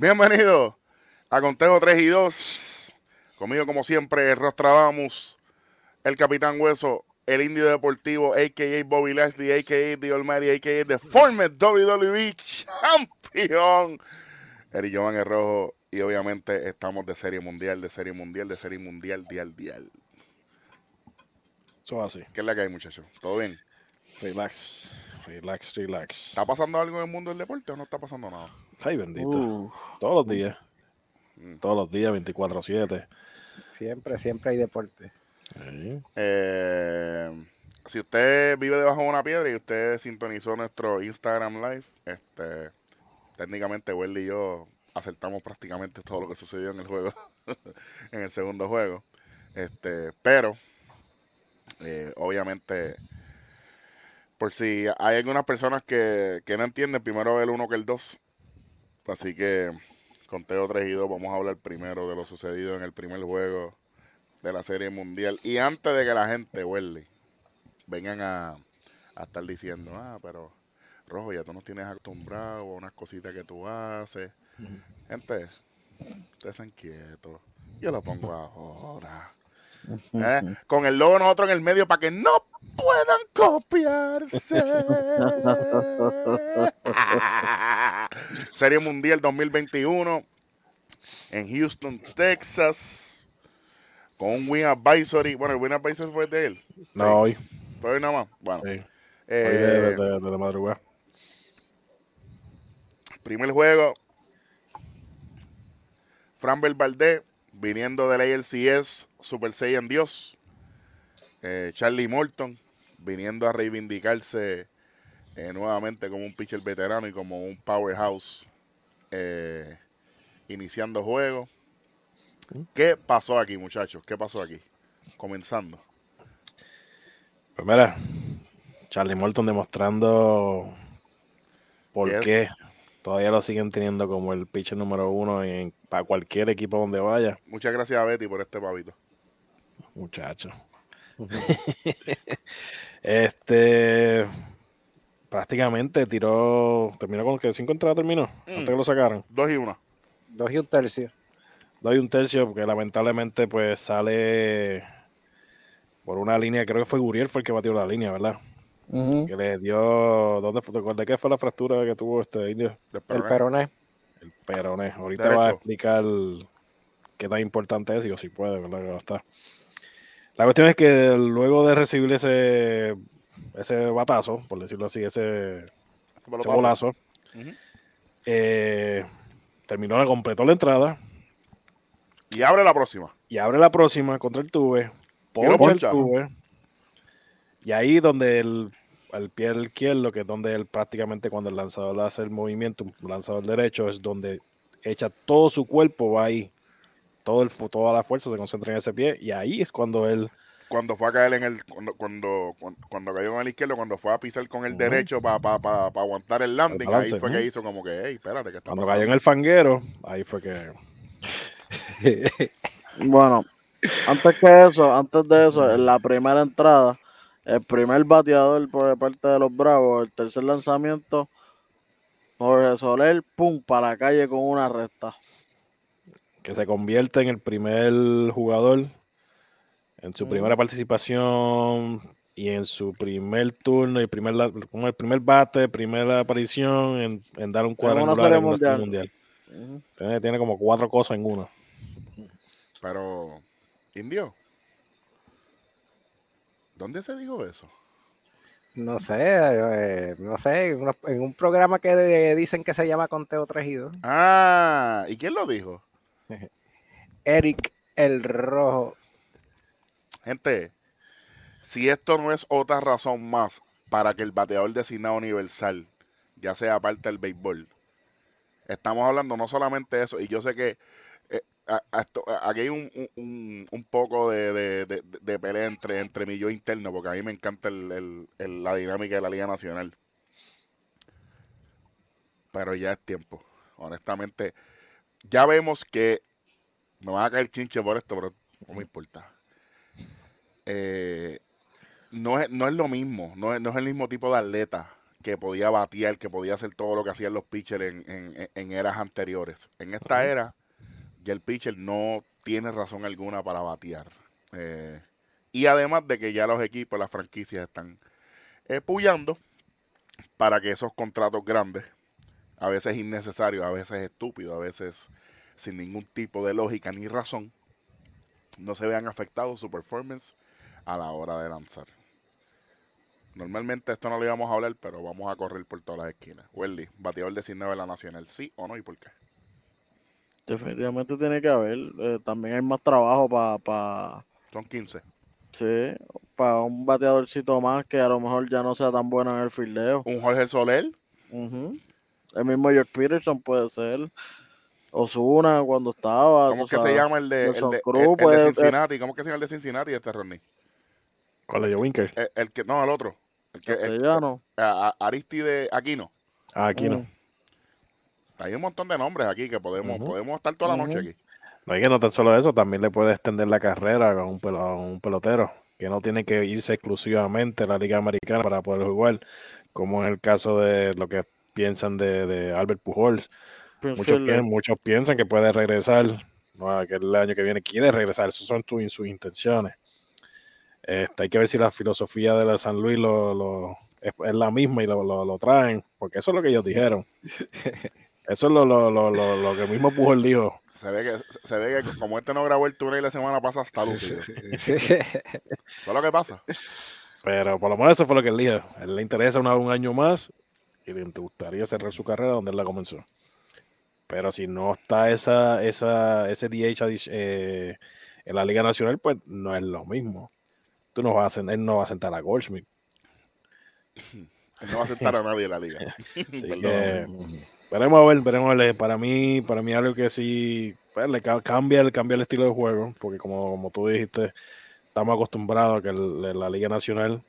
Bienvenido a Conteo 3 y 2. Conmigo, como siempre, Rostradamus, el Capitán Hueso, el Indio Deportivo, a.k.a. Bobby Lashley, a.k.a. The Almighty, a.k.a. The former WWE Champion. Eric Jovan el Rojo. Y obviamente estamos de serie mundial, de serie mundial, de serie mundial, dial, dial. Eso así. ¿Qué es la que hay, muchachos? ¿Todo bien? Relax. Relax, relax. ¿Está pasando algo en el mundo del deporte o no está pasando nada? Ay, bendito. Uh, Todos los días. Todos los días, 24-7. siempre, siempre hay deporte. Sí. Eh, si usted vive debajo de una piedra y usted sintonizó nuestro Instagram Live, este, técnicamente Welly y yo acertamos prácticamente todo lo que sucedió en el juego, en el segundo juego. Este, pero, eh, obviamente, por si hay algunas personas que, que no entienden, primero el uno que el 2. Así que, conteo 3 y 2, vamos a hablar primero de lo sucedido en el primer juego de la Serie Mundial. Y antes de que la gente, Welly, vengan a, a estar diciendo, ah, pero Rojo, ya tú nos tienes acostumbrado a unas cositas que tú haces. Gente, ustedes sean quietos. Yo lo pongo ahora. ¿Eh? Con el logo nosotros en el medio para que no puedan copiarse. Serie Mundial 2021 en Houston, Texas. Con un Win Advisory. Bueno, el Win Advisory fue de él. No, hoy. Fue hoy nada más. Bueno, Sí. Hoy eh, de, de- de- de madrugada. primer juego. Framber Valdez, viniendo del ALCS Super Saiyan Dios. Eh, Charlie Morton, viniendo a reivindicarse eh, nuevamente como un pitcher veterano y como un powerhouse. eh, iniciando juego. ¿Qué pasó aquí, muchachos? ¿Qué pasó aquí? Comenzando. Pues mira, Charlie Morton demostrando por ¿Qué? qué todavía lo siguen teniendo como el pitcher número uno en, para cualquier equipo donde vaya. Muchas gracias a Betty por este pavito. Muchacho. este prácticamente tiró. Terminó con que cinco entradas terminó. Antes que lo sacaron. Dos y una. Dos y un tercio. Doy un tercio porque lamentablemente pues sale por una línea, creo que fue Guriel fue el que batió la línea, ¿verdad? Que le dio, ¿dónde fue? ¿De qué fue la fractura que tuvo este indio? El peroné. El peroné. Ahorita Derecho. va a explicar qué tan importante es y o si puede, ¿verdad? Que va a estar. La cuestión es que luego de recibir ese, ese batazo, por decirlo así, ese, ese bolazo, eh, terminó, la completó la entrada. Y abre la próxima. y abre la próxima contra el tuve, lo poncha el tuve, y ahí donde el, el pie izquierdo, que es donde él prácticamente cuando el lanzador hace el movimiento, un lanzador derecho, es donde echa todo su cuerpo, va ahí, todo el, toda la fuerza se concentra en ese pie, y ahí es cuando él, cuando fue a caer en el cuando cuando, cuando, cayó en el izquierdo cuando fue a pisar con el derecho para pa, pa, pa aguantar el landing El balance, ahí fue que hizo como que hey espérate que está cuando pasando? cayó en el fanguero, ahí fue que... Bueno, antes que eso, antes de eso, en la primera entrada, el primer bateador por parte de los Bravos, el tercer lanzamiento, Jorge Soler, pum, para la calle con una recta. que se convierte en el primer jugador en su Mm. primera participación y en su primer turno y primer, como el primer bate, primera aparición en, en dar un cuadrangular en mundial. mundial. Tiene, tiene como cuatro cosas en una. pero indio ¿dónde se dijo eso? No sé, eh, no sé, en, un programa que de- dicen que se llama Conteo 3 y 2. ah ¿y quién lo dijo? Eric el Rojo. Gente si esto no es otra razón más para que el bateador designado universal ya sea parte del béisbol estamos hablando no solamente de eso y yo sé que eh, esto- aquí hay un, un- un- poco de, de- de- de pelea entre, entre mi yo interno, porque a mí me encanta el- el- el- la dinámica de la Liga Nacional. Pero ya es tiempo. Honestamente, ya vemos que me va a caer chinche por esto, pero no me importa. Eh, no, es, no es lo mismo, no es, no es el mismo tipo de atleta que podía batear, que podía hacer todo lo que hacían los pitchers en, en- en eras anteriores. En esta era, ya el pitcher no tiene razón alguna para batear. Eh, y además de que ya los equipos, las franquicias están eh, puyando para que esos contratos grandes, a veces innecesarios, a veces estúpidos, a veces sin ningún tipo de lógica ni razón, no se vean afectados su performance a la hora de lanzar. Normalmente esto no lo íbamos a hablar, pero vamos a correr por todas las esquinas. Welly, bateador designado de la Nacional, ¿sí o no y por qué? Definitivamente tiene que haber. eh, también hay más trabajo para pa, Son 15. sí, pa un bateadorcito más que a lo mejor ya no sea tan bueno en el fildeo. Un Jorge Soler, Ujú. El mismo George Peterson puede ser. Osuna cuando estaba. ¿cómo es que se llama el de, el de, Cruz el- el de puede- Cincinnati? ¿Cómo es que se llama el de Cincinnati este Ronnie? ¿Cuál es Winker? El, el que, no, el otro. El que, el- a- a- Aristide Aquino. Ah, aquí no. Mm. Hay un montón de nombres aquí que podemos, podemos estar toda la noche aquí. No es que no tan solo eso, también le puede extender la carrera a un, pelo- a un pelotero, que no tiene que irse exclusivamente a la Liga Americana para poder jugar, como en el caso de lo que piensan de, de Albert Pujols. Muchos, muchos piensan que puede regresar, no, que el año que viene quiere regresar, esas son tu- sus intenciones. Este, hay que ver si la filosofía de la San Luis lo, lo- es, es la misma y lo, lo- lo traen, porque eso es lo que ellos dijeron. Eso es lo, lo, lo, lo, lo que el mismo Pujol dijo. Se ve que, se ve que como este no grabó el túnel la semana pasada, está lúcido. Fue lo que pasa. Pero por lo menos eso fue lo que él dijo. A él le interesa una- un año más y le gustaría cerrar su carrera donde él la comenzó. Pero si no está esa, esa, ese DH eh, en la Liga Nacional, pues no es lo mismo. Tú no vas a, él no va a sentar a Goldschmidt. Él no va a aceptar a nadie en la liga. Que veremos a ver, veremos a ver. Para mí, para mí algo que sí pues, le ca- cambia, el- cambia el estilo de juego, porque como, como tú dijiste, estamos acostumbrados a que el- la Liga Nacional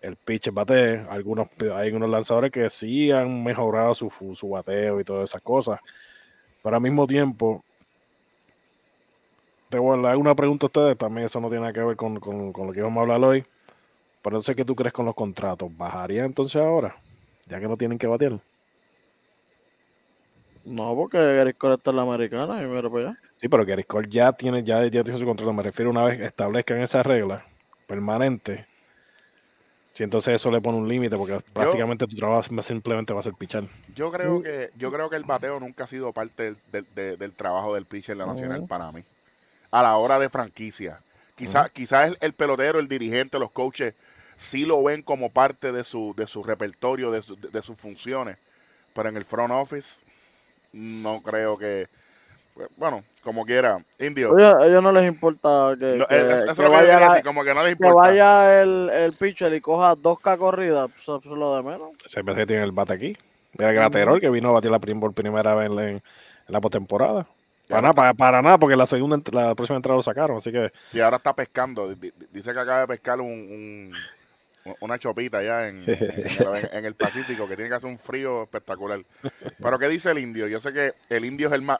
el pitch batee. Algunos, hay algunos lanzadores que sí han mejorado su, su bateo y todas esas cosas. Pero al mismo tiempo, te voy a dar una pregunta a ustedes, también eso no tiene nada que ver con, con- con lo que vamos a hablar hoy. Pero no sé qué tú crees con los contratos. ¿Bajaría entonces ahora? Ya que no tienen que batear. No, porque Gary Cole está en la americana y mira para allá. Sí, pero Gary Cole ya tiene, ya, ya tiene su contrato. Me refiero una vez que establezcan esa regla permanente. Si entonces eso le pone un límite, porque prácticamente tu trabajo simplemente va a ser pichar. Yo creo que yo creo que el bateo nunca ha sido parte del, del- de- del trabajo del pitcher en la nacional para mí. A la hora de franquicia. Quizás quizás el, el pelotero, el dirigente, los coaches sí lo ven como parte de su, de su repertorio, de, su- de- de sus funciones. Pero en el front office no creo que... pues, Bueno, como quiera. Indio. Oye, a ellos no les importa que, no, que- eso es que lo que yo vaya, quería la- decir, como que no les que importa. vaya el, el pitcher y coja dos K corridas, eso es lo de menos. Se me hace que tiene el bate aquí. Mira Graterol, que vino a batir la prim- por primera vez en la, en la postemporada. Para nada, para, para nada, porque la segunda, la próxima entrada lo sacaron, así que Y ahora está pescando. Di- di- Dice que acaba de pescar un, un- una chopita allá en, en el, en el Pacífico, que tiene que hacer un frío espectacular. Pero ¿qué dice el indio? Yo sé que el indio es el más...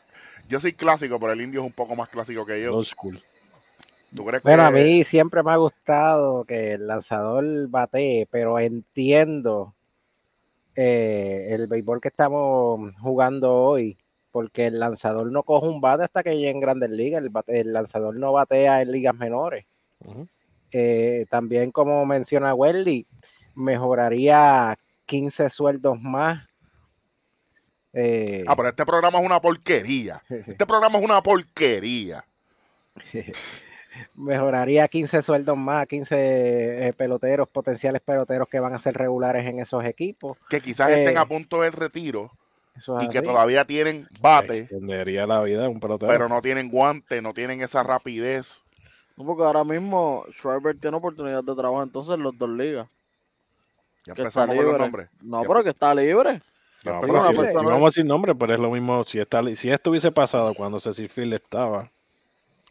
Yo soy clásico, pero el indio es un poco más clásico que yo. old school. ¿Tú crees Bueno, que a mí siempre me ha gustado que el lanzador batee, pero entiendo eh, el béisbol que estamos jugando hoy, porque el lanzador no coge un bate hasta que llegue en grandes ligas, el, bate- el lanzador no batea en ligas menores. Eh, también, como menciona Welly, mejoraría 15 sueldos más. Eh, Ah, pero este programa es una porquería. Este programa es una porquería. mejoraría 15 sueldos más, 15 eh, peloteros, potenciales peloteros que van a ser regulares en esos equipos. Que quizás Eh, estén a punto del retiro Eso es y que todavía tienen bate, Extendería la vida de un pelotero. pero no tienen guante, no tienen esa rapidez. No, porque ahora mismo Schreiber tiene oportunidad de trabajo entonces en los dos ligas. Ya Que está empezamos con los libre. nombres. No, Ya pero que está libre. No, pero si- no vamos a decir nombre, pero es lo mismo si, está, si esto hubiese pasado cuando Cecil Field estaba.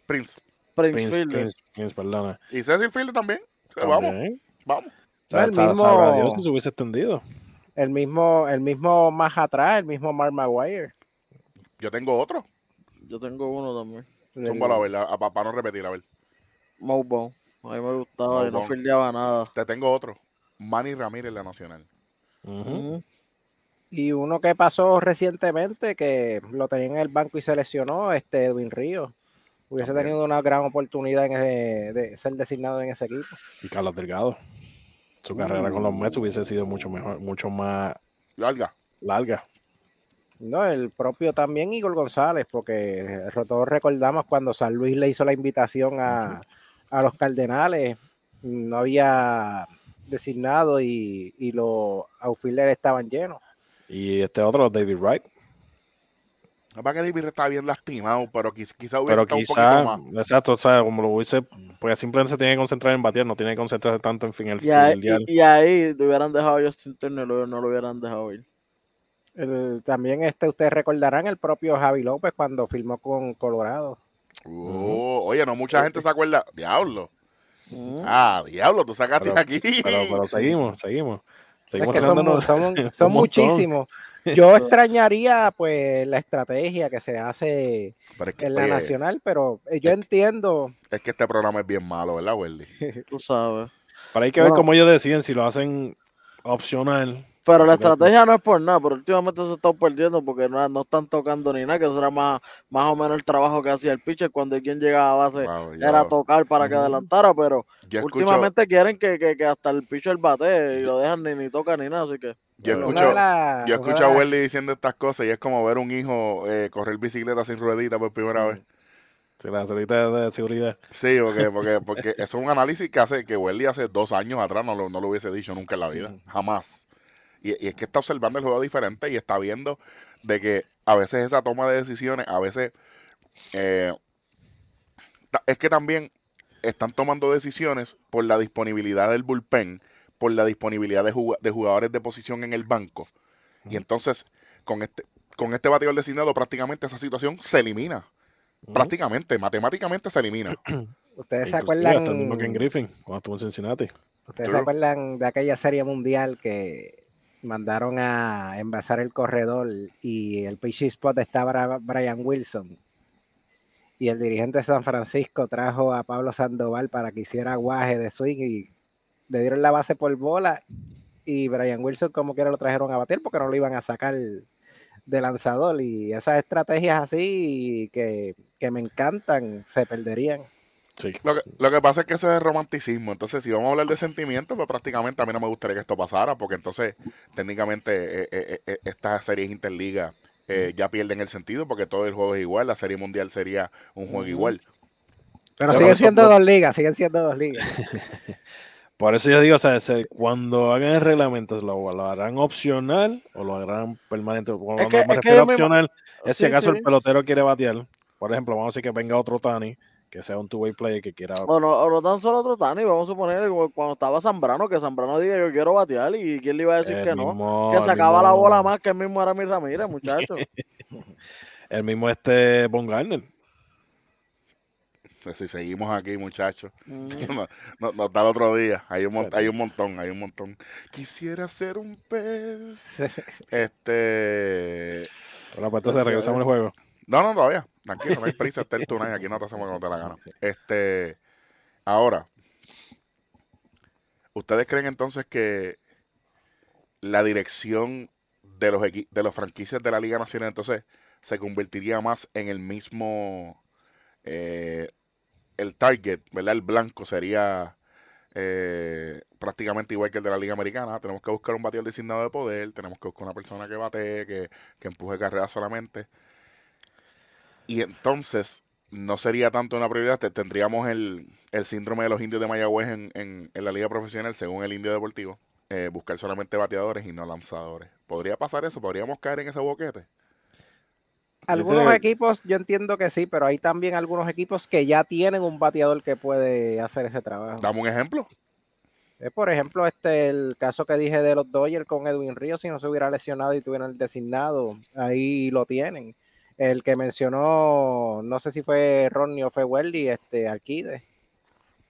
Prince. Prince, Prince. Prince, Prince, perdona. Y Cecil Field también. Eh, Vamos, También. vamos. O sea, el mismo- Dios si se hubiese extendido. El mismo, el mismo más atrás, el mismo Mark Maguire. Yo tengo otro. Yo tengo uno también. Zúmbalo a ver, a- a- para no repetir, a ver. Mowbone. A mí me gustaba y no fildeaba nada. Te tengo otro. Manny Ramírez, la Nacional. Y uno que pasó recientemente, que lo tenía en el banco y se lesionó, este Edwin Ríos. Hubiese También. tenido una gran oportunidad en ese- de ser designado en ese equipo. Y Carlos Delgado. Su carrera con los Mets hubiese sido mucho mejor, mucho más Larga. larga. No, el propio también Igor González, porque todos recordamos cuando San Luis le hizo la invitación a, a los Cardenales, no había designado y, y los outfielders estaban llenos. Y este otro, David Wright. Capaz que David está bien lastimado, pero quiz- quizá hubiese Pero estado un quizá, poquito más. exacto, o sea, como lo hubiese, pues simplemente se tiene que concentrar en batear, no tiene que concentrarse tanto en fin el Y ahí, y, y ahí te hubieran dejado a Justin Turner, lo- no lo hubieran dejado ir. El- también este, ustedes recordarán el propio Javi López cuando firmó con Colorado. Oh, Oye, no mucha gente se acuerda. Diablo. Ujú. Ah, diablo, tú sacaste Pero- aquí. Pero, pero seguimos, seguimos. Es Seguimos que son, muchísimos. Yo extrañaría pues la estrategia que se hace es que, en la oye, nacional, pero eh, yo entiendo. es que este programa es bien malo, ¿verdad, Welly? Tú sabes. Pero hay que ver cómo ellos deciden si lo hacen opcional. Pero la estrategia no es por nada, pero últimamente se está perdiendo porque no, no están tocando ni nada, que eso era más, más o menos el trabajo que hacía el pitcher cuando quien llegaba a base Wow, era tocar para que adelantara, pero yo escucho, últimamente quieren que, que, que hasta el pitcher bate y lo dejan ni, ni toca ni nada, así que yo escucho, yo escucho a Welly diciendo estas cosas y es como ver un hijo eh, correr bicicleta sin ruedita por primera vez. Si la solita de seguridad. Sí, porque, porque, porque eso es un análisis que hace que Welly hace dos años atrás no lo, no lo hubiese dicho nunca en la vida, jamás. Y, y es que está observando el juego diferente y está viendo de que a veces esa toma de decisiones, a veces eh, es que también están tomando decisiones por la disponibilidad del bullpen, por la disponibilidad de, juga- de jugadores de posición en el banco. Y entonces, con este, con este bateador designado, prácticamente esa situación se elimina. Prácticamente, matemáticamente se elimina. Ustedes se acuerdan. hasta el mismo Ken Griffin, cuando estuvo en Cincinnati. ¿Ustedes True. se acuerdan de aquella serie mundial que mandaron a envasar el corredor y el pitch spot estaba Brian Wilson? Y el dirigente de San Francisco trajo a Pablo Sandoval para que hiciera guaje de swing y le dieron la base por bola y Brian Wilson como quiera lo trajeron a bater porque no lo iban a sacar de lanzador y esas estrategias así que, que me encantan se perderían. Sí. Lo que, lo que pasa es que ese es el romanticismo. Entonces, si vamos a hablar de sentimientos, pues prácticamente a mí no me gustaría que esto pasara, porque entonces, técnicamente, eh, eh, eh, estas series interligas eh, ya pierden el sentido, porque todo el juego es igual. La serie mundial sería un juego igual. Pero Pero siguen eso siendo dos ligas, siguen siendo dos ligas. Por eso yo digo, o sea, se- cuando hagan el reglamento, ¿lo, lo harán opcional o lo harán permanente? Cuando que- me es que refiero a me opcional, es si Sí, acaso sí. el pelotero quiere batear. Por ejemplo, vamos a decir que venga otro Tani, que sea un two-way player que quiera. O no, o no tan solo otro Tani, vamos a suponer como cuando estaba Zambrano, que Zambrano diga yo quiero batear y quién le iba a decir el que no. Que sacaba la bola más que el mismo era mi Ramírez, muchacho. El mismo este Von Garner. Pues si seguimos aquí, muchachos, Mm. no, no- da el otro día. Hay un, hay un montón, hay un montón. Quisiera ser un pez. Este. Bueno, pues entonces regresamos al juego. No, no, todavía. Tranquilo, no hay prisa. Este es el tonight. Aquí no te hacemos como te la gana. Este. Ahora. ¿Ustedes creen entonces que la dirección de los de los franquicias de la Liga Nacional entonces se convertiría más en el mismo eh, el target, ¿verdad? El blanco sería eh, prácticamente igual que el de la Liga Americana. Tenemos que buscar un bateador designado de poder, tenemos que buscar una persona que batee, que, que empuje carreras solamente. Y entonces no sería tanto una prioridad, te- tendríamos el, el síndrome de los indios de Mayagüez en, en- en la liga profesional, según el indio deportivo, eh, buscar solamente bateadores y no lanzadores. ¿Podría pasar eso? ¿Podríamos caer en ese boquete? Algunos te- equipos yo entiendo que sí, pero hay también algunos equipos que ya tienen un bateador que puede hacer ese trabajo. Dame un ejemplo. Eh, por ejemplo, este el caso que dije de los Dodgers con Edwin Ríos, si no se hubiera lesionado y tuvieran el designado, ahí lo tienen. El que mencionó, no sé si fue Ronnie o fue Welly, este Alquide,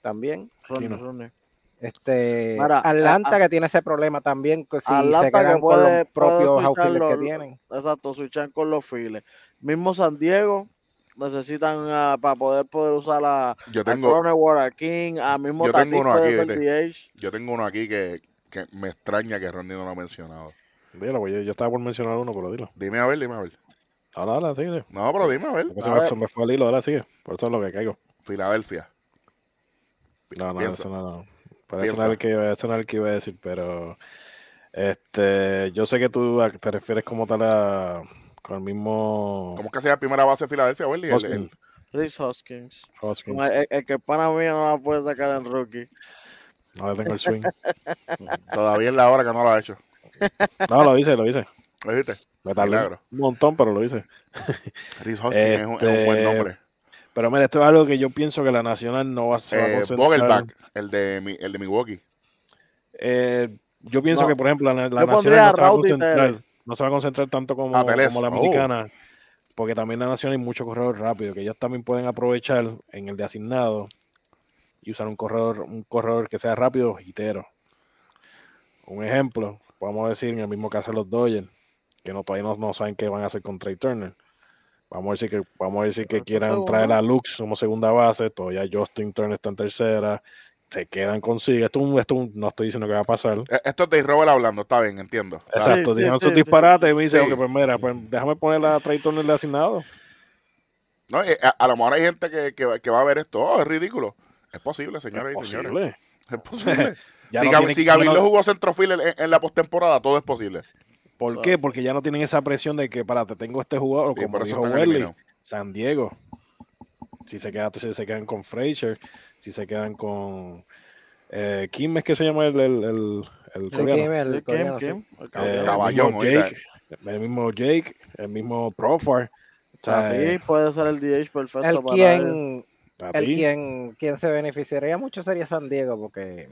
también. Ronnie, no. Ronnie. Este Mira, Atlanta a- que tiene ese problema también, que si Atlanta se que quedan con los propios outfielders que tienen. Exacto, switchan con los files. Mismo San Diego necesitan ah, para poder poder usar a, Yo a tengo, Cronenworth, a King, a mismo Yo tengo uno aquí, yo tengo uno aquí que, que me extraña que Ronnie no lo ha mencionado. Dilo, pues yo, yo estaba por mencionar uno, pero dilo. Dime a ver, dime a ver. Ahora, ahora, sigue. No, pero dime a ver. Se A me, ver. me fue el hilo, ahora sigue. Por eso es lo que caigo. Filadelfia. No, no, Piensa. eso no, no. Pero eso Piensa. no, era el que, iba- eso no era el que iba a decir, pero este, yo sé que tú a- te refieres como tal a con el mismo ¿Cómo es que sea la primera base de Filadelfia, Welly? El- Hoskins. el- Rhys Hoskins. Hoskins. El, el que el pana mío no la puede sacar en rookie. No le tengo el swing. todavía es la hora que no lo ha hecho. No, lo hice, lo hice. ¿Lo viste? Me tardé Milagro. un montón, pero lo hice. Hoskins es, un, es un buen Este, nombre. Pero mira, esto es algo que yo pienso que la Nacional no va, se va a Eh, concentrar. El de, mi- el de Milwaukee. Eh, yo pienso No. que, por ejemplo, la, Nacional no se va a concentrar. No se va a concentrar tanto como, Ah, como la Oh. americana. Porque también la Nacional hay mucho corredor rápido que ellos también pueden aprovechar en el de asignado y usar un corredor, un corredor que sea rápido, hitero. Un ejemplo, podemos decir en el mismo caso de los Dodgers, que no todavía no, no saben qué van a hacer con Trey Turner. Vamos a decir que, vamos a decir que Pero quieran traer a Lux como segunda base, todavía Justin Turner está en tercera, se quedan consigo. Esto, un- esto un- no estoy diciendo que va a pasar. Eh, Esto es Dave Robert hablando, está bien, entiendo. Exacto, sí, dijeron sí, sus sí. disparates y me dice, Sí. ok, pues mira, pues déjame poner la Trey Turner de asignado. No, eh, a, a lo mejor hay gente que, que, va- que va a ver esto. Oh, es ridículo. Es posible, señoras Es y señores. posible. Es posible. Si, no si ya Gabriel no- lo jugó centrofil en, en la postemporada, todo es posible. ¿Por qué? Porque ya no tienen esa presión de que, para, te tengo este jugador, Y como dijo eliminados. San Diego. Si se, queda, si se quedan con Frazier, si se quedan con... Eh, ¿Quién es que se llama el, el, el, el Sí, coreano? Kim, sí. Eh, Caballón, mismo. Jake, el mismo Jake, el mismo Profar. O sea, Tati puede ser el DH perfecto El para quien, el quien, quien se beneficiaría mucho sería San Diego porque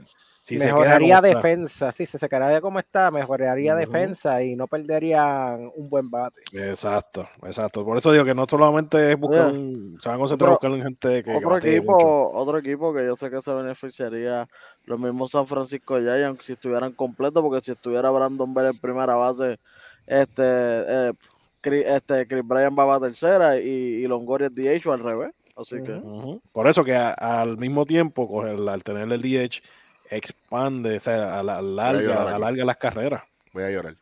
si mejoraría defensa, sí, si se quedaría como está, mejoraría defensa y no perderían un buen bate. Exacto, exacto. Por eso digo que no solamente es buscar Oye, un, se van a concentrar en otro- buscar en gente que Otro batee equipo, mucho. otro equipo que yo sé que se beneficiaría los mismos San Francisco Giants si estuvieran completos, porque si estuviera Brandon Bell en primera base, este, eh, Chris, este Chris Bryan va a tercera y, y Longoria es DH o al revés. Así que. Por eso que a- al mismo tiempo, coger, al tener el DH, expande, o sea, a la llorar larga, aquí. alarga las carreras. Voy a llorar.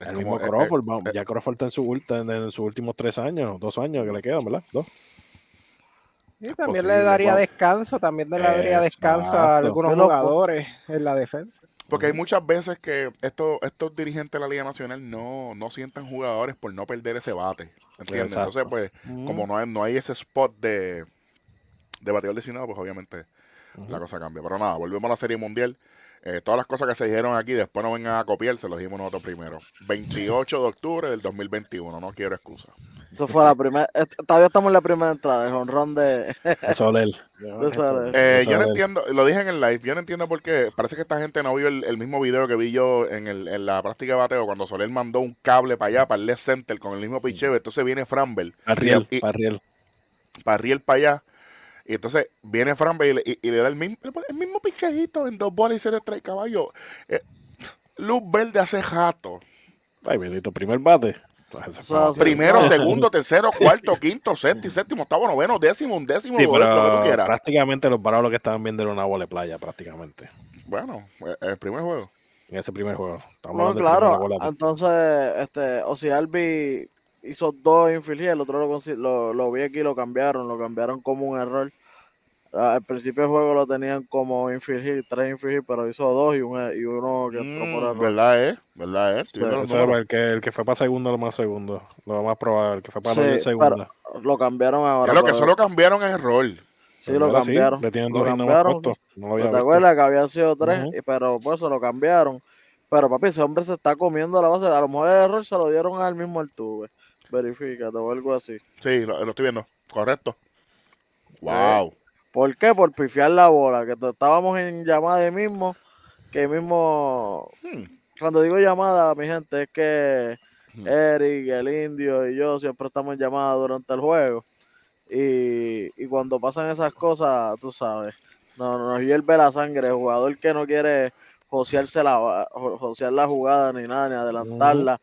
Es El como- mismo eh, eh, Crawford, vamos, eh, ya Crawford está en, su, en, en sus últimos tres años, dos años que le quedan, ¿verdad? Dos. Y también posible, le daría wow. descanso, también le daría descanso a algunos jugadores en la defensa. Porque hay muchas veces que estos, estos dirigentes de la Liga Nacional no, no sientan jugadores por no perder ese bate. ¿Entiendes? Exacto. Entonces, pues, mm, como no hay, no hay ese spot de, de bateador designado, pues obviamente la cosa cambia. Pero nada, volvemos a la Serie Mundial. Eh, todas las cosas que se dijeron aquí, después no vengan a copiar, se los dijimos nosotros primero. 28 de octubre del 2021, no quiero excusa. eso fue la primera, eh, todavía estamos en la primera entrada, el honrón de, de Suárez. Eh, yo no entiendo, lo dije en el live, yo no entiendo por qué. Parece que esta gente no vio el, el mismo video que vi yo en, el, en la práctica de bateo cuando Soler mandó un cable para allá, para el left center con el mismo picheo. Entonces viene Framber, Para Riel, y- para Riel. para Riel para allá. Y entonces viene Framber y, le- y- y le da el mismo, el mismo picheito en dos bolas y se le trae caballo. Eh, luz verde hace jato. Ay, bendito, primer bate. Entonces. Primero, segundo, tercero, cuarto, quinto, séptimo, séptimo, octavo, noveno, décimo, undécimo, Sí, lo que tú quieras. prácticamente los lo que estaban viendo era una bola de playa, prácticamente. Bueno, eh, el primer juego. En ese primer juego. Estamos No, claro, entonces, este, o si Albi hizo dos infield el otro lo, consi- lo, lo vi aquí y lo cambiaron, lo cambiaron como un error. Ah, Al principio del juego lo tenían como infield tres infield pero hizo dos y, un, y uno que entró por Mm, error. ¿Verdad, eh? ¿Verdad, eh? El que, el que fue para segundo, lo más segundo. Lo más probable, el que fue para Sí, el segundo. pero lo cambiaron ahora. Ya lo que pero- solo cambiaron es el rol. Sí, lo sí, cambiaron. le tienen lo dos más cambiaron. puesto. No lo había ¿Te acuerdas que habían sido tres? Y- Pero pues se lo cambiaron. Pero papi, ese hombre se está comiendo la base. A lo mejor el error se lo dieron al mismo Altuve. Verifícate o algo así. Sí, lo, lo estoy viendo. Correcto. Wow. ¿Por qué? Por pifiar la bola. Que estábamos en llamada ahí mismo. Que mismo. Hmm. Cuando digo llamada, mi gente, es que Hmm. Eric, el indio y yo siempre estamos en llamada durante el juego. Y, y cuando pasan esas cosas, tú sabes, no, nos hierve la sangre. El jugador que no quiere josearse la, jo- josear la jugada ni nada, ni adelantarla.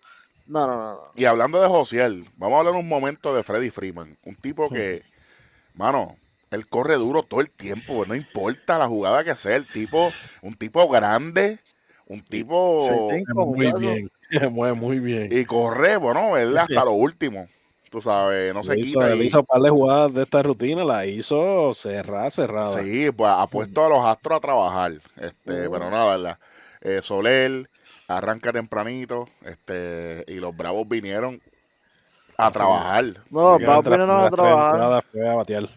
No, no, no. no. Y hablando de Josiel, vamos a hablar un momento de Freddy Freeman. Un tipo que, mano, él corre duro todo el tiempo. No importa la jugada que sea. El tipo, un tipo grande, Un tipo. Sí, sí. Muy bien. Mueve muy bien. Y corre, bueno, él hasta lo último. Tú sabes, no se Le hizo, quita. él y- hizo un par de jugadas de esta rutina, la hizo cerrada, cerrada. Sí, pues ha puesto a los astros a trabajar. Este, Mm. pero nada, ¿verdad? Eh, Soler arranca tempranito, este, y los bravos vinieron a trabajar. No, entre las vinieron a trabajar. entradas, fue a batear.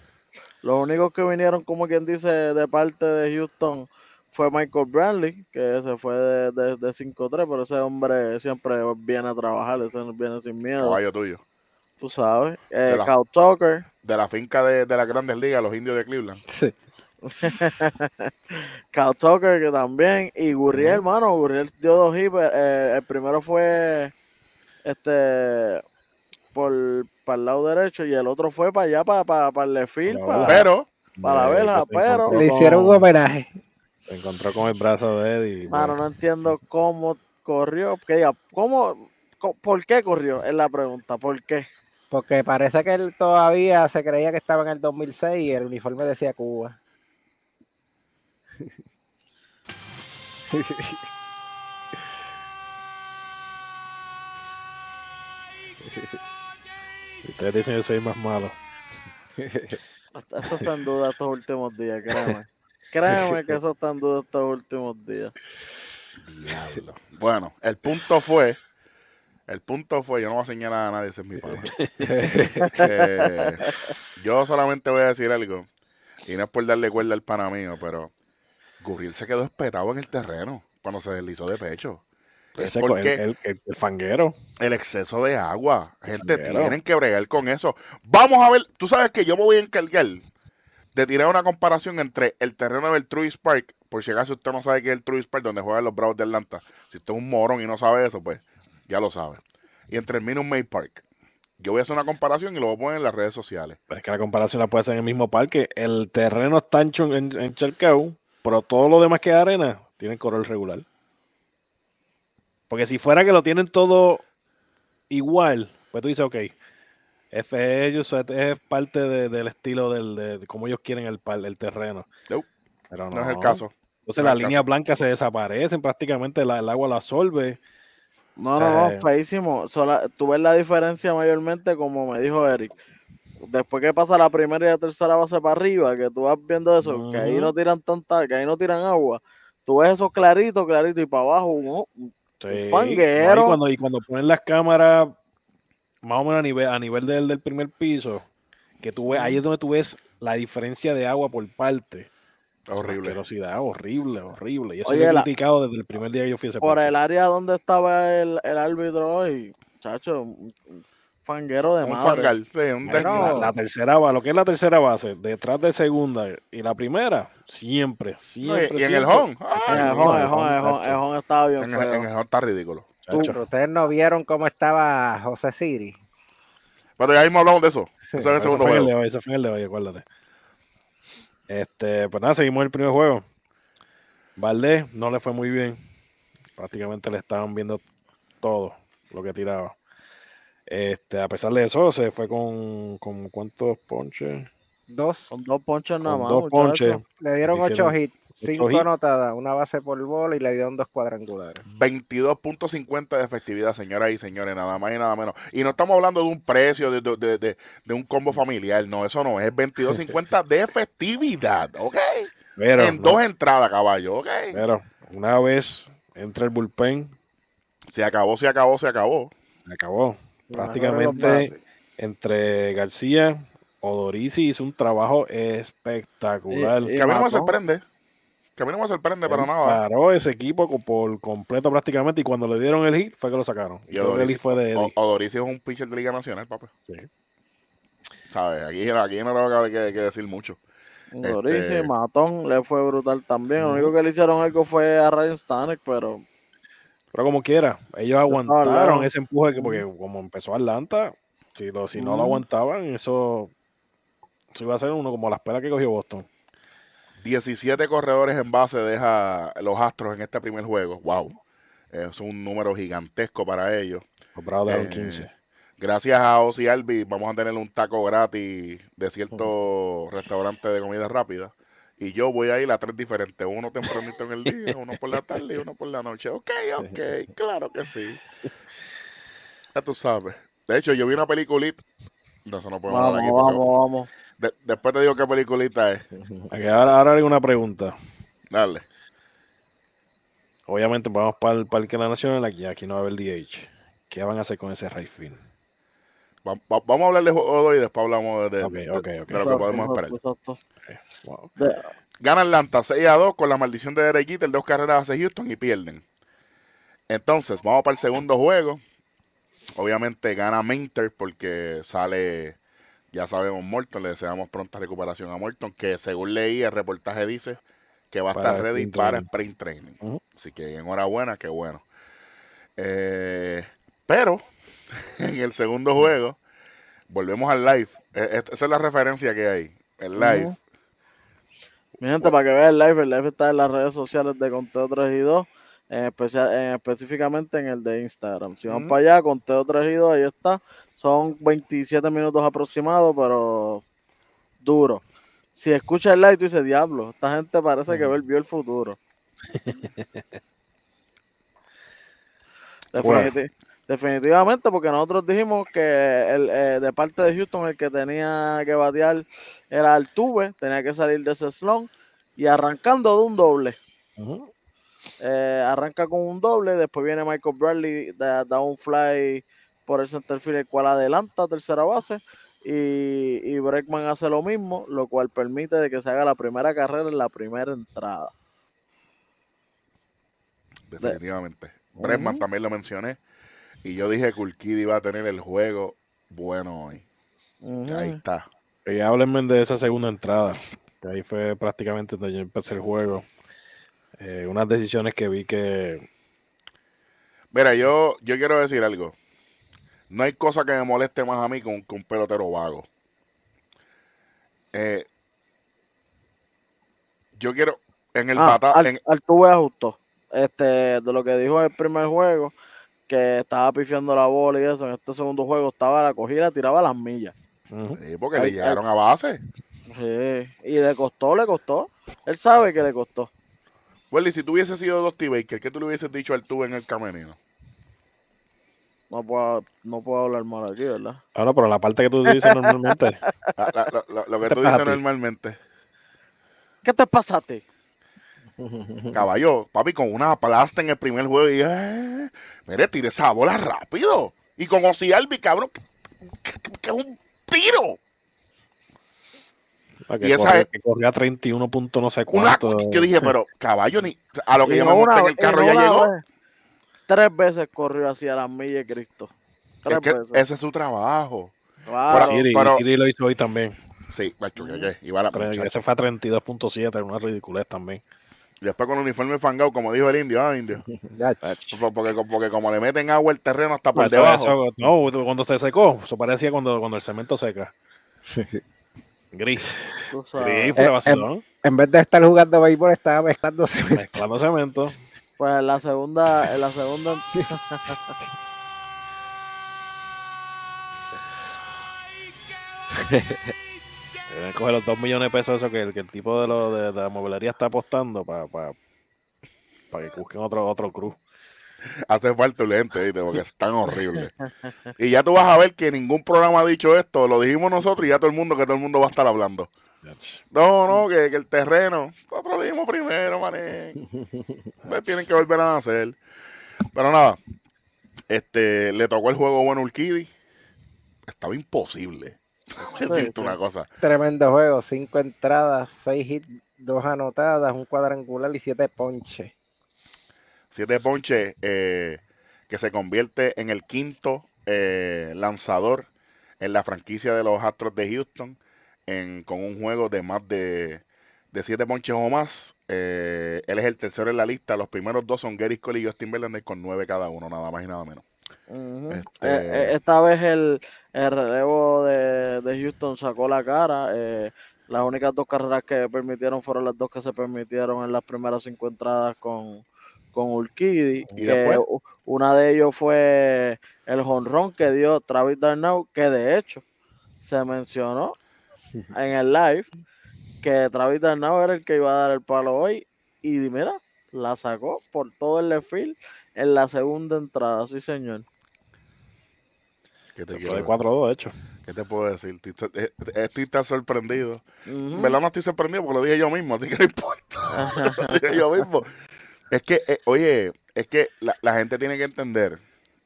Los únicos que vinieron, como quien dice, de parte de Houston fue Michael Bradley, que se fue de, de, de 5-3, pero ese hombre siempre viene a trabajar, ese no viene sin miedo, Caballo tuyo. tú sabes. Eh, De la- Kyle Tucker, De la finca de, de las grandes ligas, los indios de Cleveland. Sí. Kyle Tucker que también, y Gurriel, hermano, Gurriel dio dos hits, eh, el primero fue este por para el lado derecho y el otro fue para allá, para, para, para el left field, Para Pero, para la vela, pero- Le hicieron un homenaje. Se encontró con el brazo de él y. Mano, no entiendo cómo corrió. Que diga, ¿cómo, ¿Por qué corrió? Es la pregunta. ¿Por qué? Porque parece que él todavía se creía que estaba en el 2006 y el uniforme decía Cuba. Ustedes dicen que soy más malo. Esto está en duda estos últimos días, créeme. Créeme que eso está en duda estos últimos días. diablo. Bueno, el punto fue. El punto fue, yo no voy a señalar a nadie, ese es mi pana. Que yo solamente voy a decir algo. Y no es por darle cuerda al pana mío, pero Gurriel se quedó espetado en el terreno cuando se deslizó de pecho. Es porque el- el- el fanguero. el exceso de agua. Gente, Pero- tienen que bregar con eso. Vamos a ver, tú sabes que yo me voy a encargar de tirar una comparación entre el terreno del Truist Park, por si acaso usted no sabe qué es el Truist Park, donde juegan los Bravos de Atlanta. Si usted es un morón y no sabe eso, pues ya lo sabe. Y entre el Minute Maid Park. Yo voy a hacer una comparación y lo voy a poner en las redes sociales. Es que la comparación la puede hacer en el mismo parque. El terreno está en, en Charcao, pero todo lo demás que es arena tiene color regular. Porque si fuera que lo tienen todo igual, pues tú dices, ok, ellos es, es parte de- del estilo del, de, de cómo ellos quieren el, el terreno. No, Pero No es el caso. Entonces no las líneas blancas se desaparecen, prácticamente la- el agua la absorbe. No, O sea, no, no, feísimo. Sola- tú ves la diferencia mayormente, como me dijo Eric. Después que pasa la primera y la tercera base para arriba, que tú vas viendo eso, que ahí no tiran tanta, que ahí no tiran agua. Tú ves eso clarito, clarito, y para abajo, un, Sí, Un no, fanguero. y, cuando, y cuando ponen las cámaras más o menos a nivel, a nivel del, del primer piso, que tú ves, ahí es donde tú ves la diferencia de agua por parte. Horrible. Asquerosidad, horrible, horrible. Y eso Oye, lo he la- criticado desde el primer día que yo fui a ese por el área donde estaba el, el árbitro hoy, chacho, fanguero de Un madre. fangal, sí, un La, la tercera base, lo que es la tercera base, detrás de segunda y la primera, siempre, No, siempre. y, y en siempre. el home. En el home, el home, el home, chacho. el home estaba bien en, el, feo. en el home está ridículo. Pero ustedes no vieron cómo estaba José Siri. Pero ya mismo hablamos de eso. Sí, Eso es el Ese segundo fue el juego. de hoy, ese fue el de hoy, acuérdate. Este, pues nada, seguimos el primer juego. Valdés no le fue muy bien. Prácticamente le estaban viendo todo lo que tiraba. Este, a pesar de eso, se fue con, con cuántos ponches. Dos. Con dos ponches nada más, dos ponches. Le dieron ocho hits, cinco hits. anotadas, una base por bola y le dieron dos cuadrangulares. 22.50 de efectividad, señoras y señores, nada más y nada menos. Y no estamos hablando de un precio, de, de- de- de- de un combo familiar, no, eso no, es 22.50 de efectividad, ¿ok? Pero, en no, dos entradas, caballo, ¿ok? pero una vez entra el bullpen, Se acabó, se acabó, se acabó. se acabó. Prácticamente entre García, Odorisi hizo un trabajo espectacular. Y- Que a mí no me sorprende, que a mí no me sorprende para nada. Paró ese equipo por completo prácticamente y cuando le dieron el hit fue que lo sacaron. Y el fue de O- Eddie. Odorizzi es un pitcher de Liga Nacional, papá. Sí. ¿Sabes? Aquí, aquí no tengo que, que- que decir mucho. Dorici, Este- Matón le fue brutal también. Lo único que le hicieron algo fue a Ryan Stanek, pero Pero como quiera, ellos aguantaron ese empuje que porque como empezó Atlanta, si, lo, si no lo aguantaban, eso, eso iba a ser uno como la espera que cogió Boston. 17 corredores en base deja los Astros en este primer juego. Wow. Es un número gigantesco para ellos. Dejaron Eh, 15. Gracias a Ozzy Albi vamos a tener un taco gratis de cierto restaurante de comida rápida. Y yo voy a ir a tres diferentes, uno tempranito en el día, uno por la tarde y uno por la noche. Ok, ok, claro que sí. Ya tú sabes. De hecho, yo vi una peliculita. No, eso no podemos Vamos, hablar aquí. vamos, vamos. de- después te digo qué peliculita es. Ahora, ahora hay una pregunta. Dale. Obviamente vamos para el Parque de la Nacional, aquí, aquí no va a haber DH. ¿Qué van a hacer con ese Rayfield? Va- va- vamos a hablar de juego de hoy y después hablamos de, de- Ok, de- ok, ok. de lo que podemos esperar. Wow. De- Gana Atlanta 6 a 2 con la maldición de Derek Jeter, dos carreras hace Houston y pierden. Entonces, vamos para el segundo juego. Obviamente gana Minter porque sale, ya sabemos, Morton. Le deseamos pronta recuperación a Morton, que según leí, el reportaje dice que va a Para estar ready sprint para training. sprint training. Así que enhorabuena, qué bueno. Eh, pero en el segundo juego, volvemos al live. Eh, eh, Esa es la referencia que hay. El live. Ujú. Mi gente, para que vean el live, el live está en las redes sociales de Conteo 3 y 2, en especial, en- específicamente en el de Instagram. Si van para allá, Conteo 3 y 2, ahí está. Son 27 minutos aproximados, pero duro. Si escuchas el live, tú dices, diablo, esta gente parece que vio el futuro. Bueno. Definiti- Definitivamente, porque nosotros dijimos que el, eh, de parte de Houston el que tenía que batear era Altuve, tenía que salir de ese slump y arrancando de un doble. Eh, arranca con un doble, después viene Michael Bradley, da, da un fly por el center field, el cual adelanta a tercera base. Y, y Breckman hace lo mismo, lo cual permite de que se haga la primera carrera en la primera entrada. Definitivamente. Bregman Ujú. también lo mencioné. Y yo dije que Urquidy iba a tener el juego bueno hoy. Ahí está. Y háblenme de esa segunda entrada. que ahí fue prácticamente donde yo empecé el juego. Eh, unas decisiones que vi que Mira, yo, yo quiero decir algo. No hay cosa que me moleste más a mí con, que un pelotero vago. Eh, yo quiero. En el Ah, bata- Al- en- Altuve ajustó. Este, de lo que dijo en el primer juego, que estaba pifiando la bola y eso, en este segundo juego estaba la cogida, la tiraba a las millas. Sí, porque le llegaron a base. Sí, y le costó, le costó. Él sabe que le costó. Welly, si tú hubieses sido Dusty Baker, ¿qué tú le hubieses dicho al tuve en el camerino? No puedo, no puedo hablar mal aquí, ¿verdad? ahora pero la parte que tú dices normalmente La- la- la- la- lo que tú dices normalmente. ¿Qué te pasa a ti? Caballo, papi, con una plasta en el primer juego y eh, mire, tire esa bola rápido. Y con Ocialbi, cabrón, que, que- que es un tiro. Ah, Y que, esa es- que corría 31 puntos no sé Una, cuánto yo dije, pero caballo, ni, a lo que Y yo me monté una en el carro ya una llegó. vez, Tres veces corrió hacia las millas de Cristo. Tres Es que veces. ese es su trabajo. Claro. pero- Siri, pero- Siri lo hizo hoy también. Sí, macho, que, que iba la Pero muchacha. ese fue a 32.7, una ridiculez también. Y después con el uniforme fangado, como dijo el indio, ah, indio. Porque, porque, como le meten agua el terreno hasta por debajo. eso- no, cuando se secó, eso parecía cuando, cuando el cemento seca. Gris. Gris fue Eh, vacilón. En vez de estar jugando béisbol, estaba mezclándose. Mezclando cemento. Pues en la segunda, en la segunda, Deben coger los 2 millones de pesos eso que el, que el tipo de, lo, de, de la mueblería está apostando para que busquen otro, otro cruz. Hace falta lente, ¿viste? porque es tan horrible. Y ya tú vas a ver que ningún programa ha dicho esto, lo dijimos nosotros y ya todo el mundo, que todo el mundo va a estar hablando. No, no, que, que el terreno, nosotros lo dijimos primero, mané. Ustedes tienen que volver a nacer. Pero nada, este, le tocó el juego bueno a Urquidy. Estaba imposible. Decirte una cosa. Tremendo juego. Cinco entradas, seis hits, dos anotadas, un cuadrangular y siete ponches. Siete ponches eh, que se convierte en el quinto eh, lanzador en la franquicia de los Astros de Houston en, con un juego de más de, de siete ponches o más. Eh, él es el tercero en la lista. Los primeros dos son Gary Cole y Justin Verlander con nueve cada uno, nada más y nada menos. Ujú. Este- Eh, eh, esta vez el, el relevo de, de Houston sacó la cara. eh, las únicas dos carreras que permitieron fueron las dos que se permitieron en las primeras cinco entradas con, con Urquidy. ¿Y que una de ellos fue el jonrón que dio Travis Darnau, que de hecho se mencionó en el live que Travis Darnau era el que iba a dar el palo hoy y mira, la sacó por todo el left field en la segunda entrada, sí señor. ¿Qué te, fue de quiero- 4-2, de hecho. qué te puedo decir? Estoy, eh, tan sorprendido. En verdad no estoy sorprendido porque lo dije yo mismo, así que no importa. lo dije yo mismo. Es que, eh, oye, es que la, la gente tiene que entender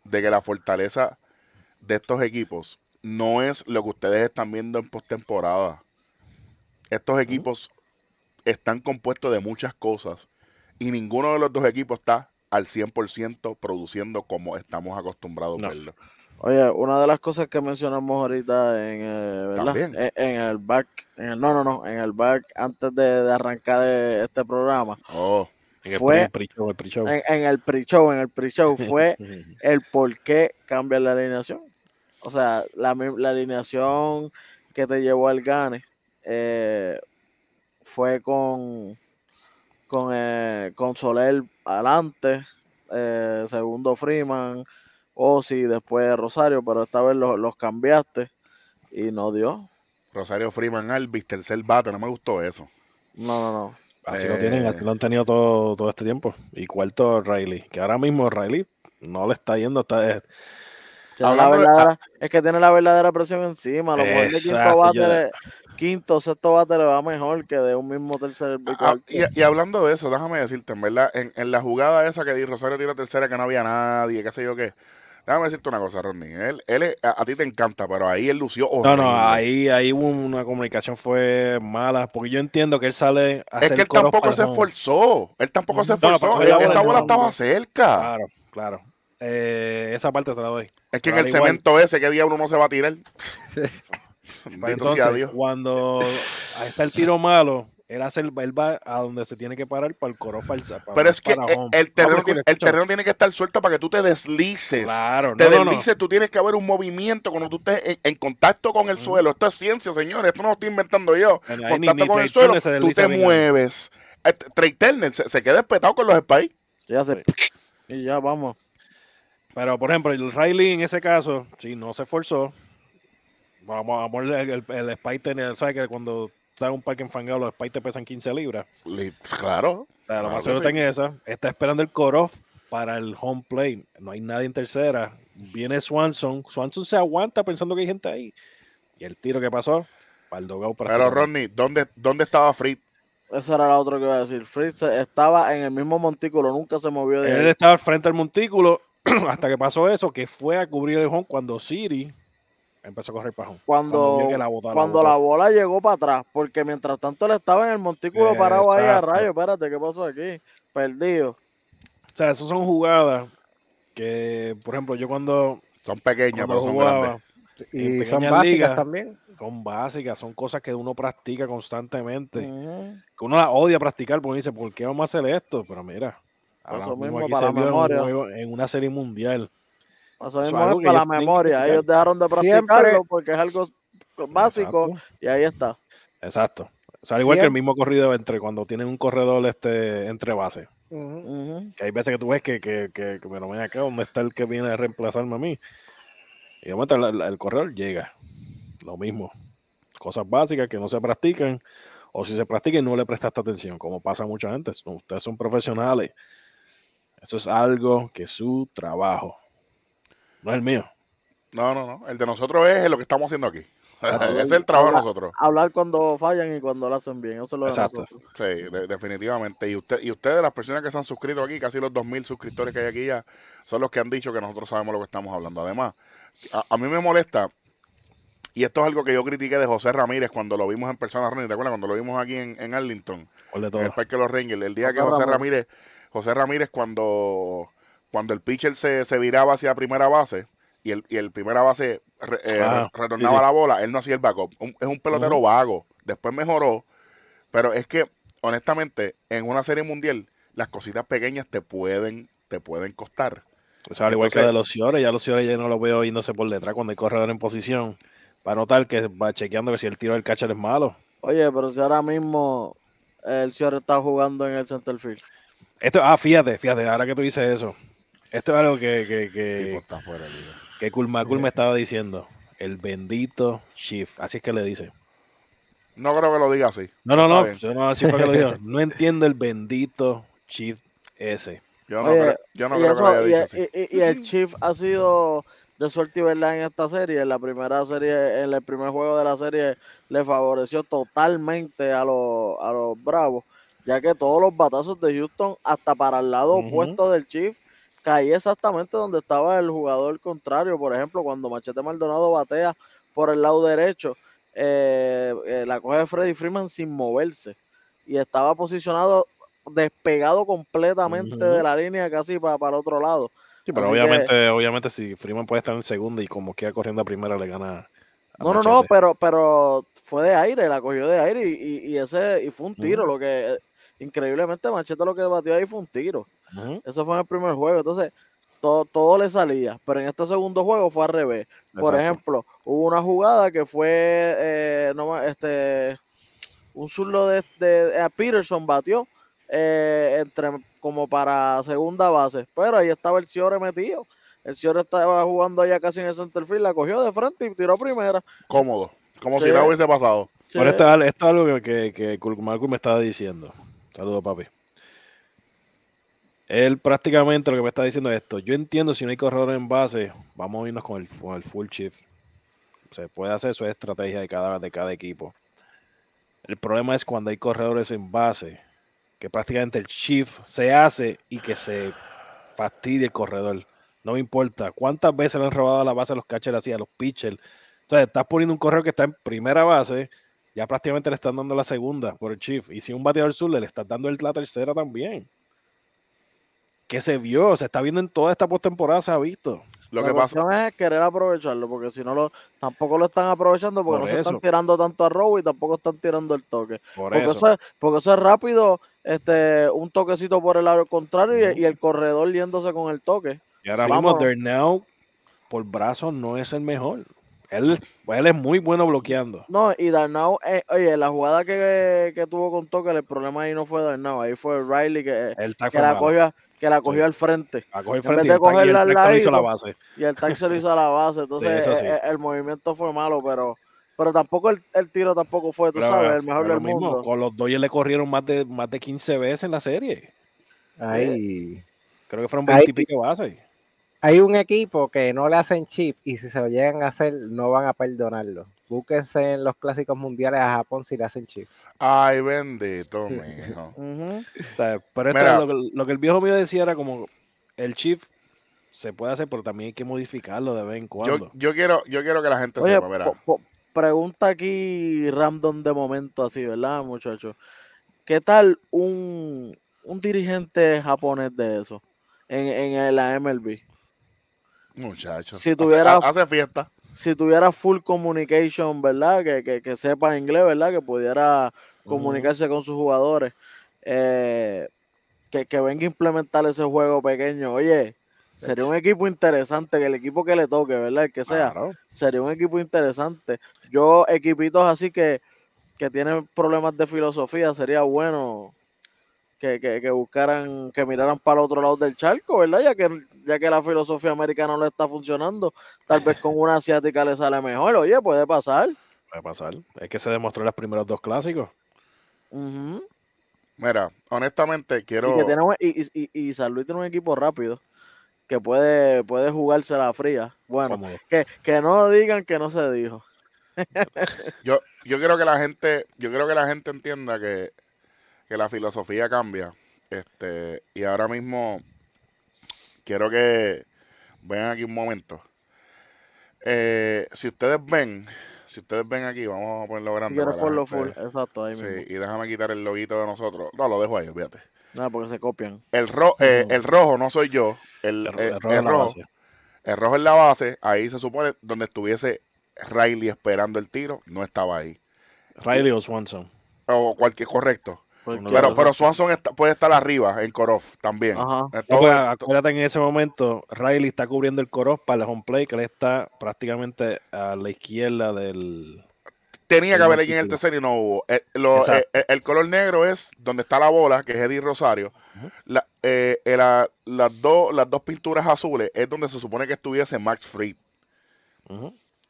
de que la fortaleza de estos equipos no es lo que ustedes están viendo en postemporada. Estos equipos están compuestos de muchas cosas y ninguno de los dos equipos está al 100% produciendo como estamos acostumbrados a verlo. Oye, una de las cosas que mencionamos ahorita en, eh. También. En, en el back, en el- no, no, no, en el back antes de, de arrancar eh, este programa, Oh, En el Fue- pre- pre-show, el pre-show. en, el pre-show, en el pre-show fue el por qué cambia la alineación. O sea, la, alineación que te llevó al Gane eh, fue con con, eh, con Soler adelante, eh, segundo Freeman, Ozzy, después Rosario, pero esta vez los, los cambiaste y no dio. Rosario Freeman Alvis, tercer bate, no me gustó eso. No, no, no. Así Eh, lo tienen, así lo han tenido todo, todo este tiempo. Y cuarto, Riley. Que ahora mismo Riley no le está yendo. Está, eh, Tiene la de- verdadera- es que tiene la verdadera presión encima. Lo mejor de quinto bate, le- quinto, sexto bate le va mejor que de un mismo tercer y Ah, y, y hablando de eso, déjame decirte, en verdad, en, en la jugada esa que di Rosario tira tercera, que no había nadie, qué sé yo qué. Déjame decirte una cosa, Rodney. Él, él a, a ti te encanta, pero ahí él lució no, horrible. no, ahí, ahí hubo una comunicación fue mala. Porque yo entiendo que él sale a Es que él tampoco se esforzó. Él tampoco se No, no, esforzó. Él- la esa bola no, estaba no. cerca. Claro, claro. Eh, esa parte te la doy. Es que en el igual- cemento ese, ¿qué día uno no se va a tirar? Entonces, sea Dios. cuando ahí está el tiro malo, él, hace el, él va a donde se tiene que parar para el coro falsa. para- Pero es que para el, terreno, el terreno tiene que estar suelto para que tú te deslices. Claro, te no, deslices, tú tienes que haber un movimiento cuando tú estés en, en contacto con el suelo. Esto es ciencia, señores. Esto no lo estoy inventando yo. Bueno, ni- contacto ni con el suelo, se tú te mueves. Este, Trey Turner se, se queda espetado con los spies. Sí, hace y ya vamos. Pero, por ejemplo, el Riley en ese caso, si no se esforzó, vamos a el, el, el spike tener, ¿sabes que cuando en un parque enfangado los spikes te pesan 15 libras? Li- Claro. O sea, lo Claro más que seguro sí. está en esa. Está esperando el cut-off para el home plate. No hay nadie en tercera. Viene Swanson. Swanson se aguanta pensando que hay gente ahí. Y el tiro que pasó, para el dogado Pero Rodney, ¿dónde, dónde estaba Fritz? Esa era la otra que iba a decir. Fritz estaba en el mismo montículo, nunca se movió de Él ahí. estaba frente al montículo hasta que pasó eso, que fue a cubrir el home cuando Siri empezó a correr para home. Cuando, que la botó, la cuando la bola llegó para atrás, porque mientras tanto él estaba en el montículo parado ahí a rayo. Espérate, ¿qué pasó aquí? Perdido. O sea, esas son jugadas que, por ejemplo, yo cuando, Son pequeñas, cuando pero son grandes. Y son básicas ligas, también. son básicas, son cosas que uno practica constantemente. Que uno la odia practicar porque dice, ¿por qué vamos a hacer esto? Pero mira, ahora Eso mismo aquí para se vio en, un memoria. juego- en una serie mundial. Eso Eso es mismo algo es que para la memoria. Ellos dejaron de Siempre- practicarlo porque es algo básico Exacto. y ahí está. Exacto. O sea, al igual que el mismo corrido entre cuando tienen un corredor este entre bases. Que hay veces que tú ves que, que, que, que, pero ven acá, ¿dónde está el que viene a reemplazarme a mí? Y de momento el, el corredor llega. Lo mismo. Cosas básicas que no se practican. O si se practican no le prestaste atención, como pasa a mucha gente. Ustedes son profesionales. Eso es algo que es su trabajo. No es el mío. No, no, no. El de nosotros es lo que estamos haciendo aquí. Ese es el trabajo de nosotros. Hablar cuando fallan y cuando lo hacen bien. Eso es lo de Exacto. nosotros. Sí, de- definitivamente. Y usted y ustedes, las personas que se han suscrito aquí, casi los 2.000 suscriptores que hay aquí ya, son los que han dicho que nosotros sabemos lo que estamos hablando. Además, a, a mí me molesta, y esto es algo que yo critiqué de José Ramírez cuando lo vimos en persona, Ronnie, ¿te acuerdas? Cuando lo vimos aquí en, en Arlington, ¿Cuál de en todo? el Parque de los Rangers. El día que José José Ramírez. Ramírez, José Ramírez cuando, cuando el pitcher se, se viraba hacia primera base, y el, y el primera base re- eh, Ah, re- retornaba sí, sí. la bola, él no hacía el backup. Un- es un pelotero vago. Después mejoró, pero es que, honestamente, en una serie mundial, las cositas pequeñas te pueden, te pueden costar. O sea, al igual que de los Ciores, ya los Ciores ya no lo veo yéndose por detrás cuando hay corredor en posición. Para notar que va chequeando que si el tiro del catcher es malo. Oye, pero si ahora mismo el señor está jugando en el center field. Esto, ah, fíjate, fíjate, ahora que tú dices eso. Esto es algo que, que, que, tipo está fuera de liga. que Kulmakul me estaba diciendo. El bendito shift. Así es que le dice. No creo que lo diga así. No, no, no. Yo no, así fue que lo digo. No entiendo el bendito Chief ese. Yo no, Oye, creo, yo no creo que lo haya y- dicho así. y- y- y el Chief ha sido de suerte y verdad en esta serie. En la primera serie, en el primer juego de la serie, le favoreció totalmente a los, a los Bravos, ya que todos los batazos de Houston, hasta para el lado opuesto del Chief, caía exactamente donde estaba el jugador contrario. Por ejemplo, cuando Machete Maldonado batea por el lado derecho, eh, eh, la coge Freddy Freeman sin moverse y estaba posicionado despegado completamente de la línea casi para, para otro lado. Sí, pero Así que- obviamente, obviamente si Freeman puede estar en segunda y como queda corriendo a primera le gana. a No, no, no, pero, pero fue de aire, la cogió de aire y, y- y ese y fue un tiro, lo que increíblemente Machete lo que batió ahí fue un tiro. Ujú, Eso fue en el primer juego, entonces todo, todo le salía, pero en este segundo juego fue al revés. Por ejemplo, hubo una jugada que fue eh, no este un zurdo de, de- Peterson batió eh, entre como para segunda base, pero ahí estaba el Ciore metido. El Ciore estaba jugando allá casi en el center field, la cogió de frente y tiró primera. Cómodo. Como si nada hubiese pasado. Sí, Pero esto, es al- esto es algo que, que, que Malcolm me estaba diciendo. Saludos, papi. Él prácticamente lo que me está diciendo es esto. Yo entiendo si no hay corredor en base, vamos a irnos con el, con el full shift. Se puede hacer, eso es estrategia de cada, de cada equipo. El problema es cuando hay corredores en base, que prácticamente el shift se hace y que se fastidie el corredor. No me importa cuántas veces le han robado la base a los catchers así, a los pitchers. Entonces, estás poniendo un correo que está en primera base, ya prácticamente le están dando la segunda por el Chief. Y si un bateador sur le estás dando el- la tercera también. Que se vio, se está viendo en toda esta postemporada, se ha visto. Lo la que pasa, es querer aprovecharlo, porque si no lo, tampoco lo están aprovechando, porque Por no se están tirando tanto a robo y tampoco están tirando el toque. Por Porque eso. eso. es, porque eso es rápido, este, un toquecito por el lado contrario y- el corredor yéndose con el toque. Y ahora Sí, mismo vámonos. Darnell por brazo no es el mejor. Él, él es muy bueno bloqueando. No, y Darnau, eh, oye, la jugada que, que tuvo con toque, el problema ahí no fue Darnau, ahí fue Riley que, El que la cogió, que la cogió Sí. al frente. A coger en frente vez y de el tag, y el cogerla al hizo lado, la base. Y el tag se lo hizo a la base, entonces sí. eh, eh, el, movimiento fue malo, pero pero tampoco el, el tiro tampoco fue, tú Pero, sabes, el mejor del mismo, mundo. Con los Dodgers le corrieron más de, más de 15 veces en la serie. Ahí. Creo que fueron Ahí- 20 y pico bases. Hay un equipo que no le hacen chip y si se lo llegan a hacer no van a perdonarlo. Búsquense en los clásicos mundiales a Japón si le hacen chip. ay, bendito, mijo. Ujú. O sea, pero esto Mira. es lo, que, lo que el viejo mío decía era como el chip se puede hacer, pero también hay que modificarlo de vez en cuando. Yo, yo quiero, yo quiero que la gente Oye, sepa, po- pregunta aquí random de momento así, ¿verdad, muchachos? ¿Qué tal un, un dirigente japonés de eso en, en la MLB? Muchachos. si tuviera- hace, hace fiesta. Si tuviera full communication, ¿verdad? Que, que, que sepa inglés, ¿verdad? Que pudiera comunicarse con sus jugadores. eh, que, que venga a implementar ese juego pequeño. Oye, sería un equipo interesante, que el equipo que le toque, ¿verdad? El que sea. Claro. sería un equipo interesante. Yo, equipitos así que, que tienen problemas de filosofía, sería bueno que, que, que buscaran, que miraran para el otro lado del charco, ¿verdad? Ya que, ya que la filosofía americana no le está funcionando, tal vez con una asiática le sale mejor. Oye, puede pasar. Puede pasar. Es que se demostró en los primeros dos clásicos. Mira, honestamente, quiero. Y, que tiene un- y, y, y- y San Luis tiene un equipo rápido que puede, puede jugarse la fría. Bueno, que, que no digan que no se dijo. Yo, yo quiero que la gente, yo quiero que la gente entienda que, que la filosofía cambia. Este, y ahora mismo quiero que vean aquí un momento. Eh, si ustedes ven, si ustedes ven aquí, vamos a ponerlo grande. la ponlo full. Exacto, ahí Sí, mismo. y déjame quitar el loguito de nosotros. No, lo dejo ahí, olvídate. Nada, porque se copian. El, ro eh, el rojo no soy yo. El, El, eh, el el rojo rojo, el rojo en la base, ahí se supone donde estuviese Riley esperando el tiro, no estaba ahí. Riley o Swanson. O cualquier correcto. De Pero, pero Swanson está- puede estar arriba en Korof también. Ajá. En todo- pues, acuérdate en ese momento, Riley está cubriendo el coro para el home play, que él está prácticamente a la izquierda del. tenía que el haber alguien en el tercero y no hubo. El, lo- Exacto. eh, el color negro es donde está la bola, que es Eddie Rosario. Ujú. La- eh, eh, la- las, dos, las dos pinturas azules es donde se supone que estuviese Max Fried.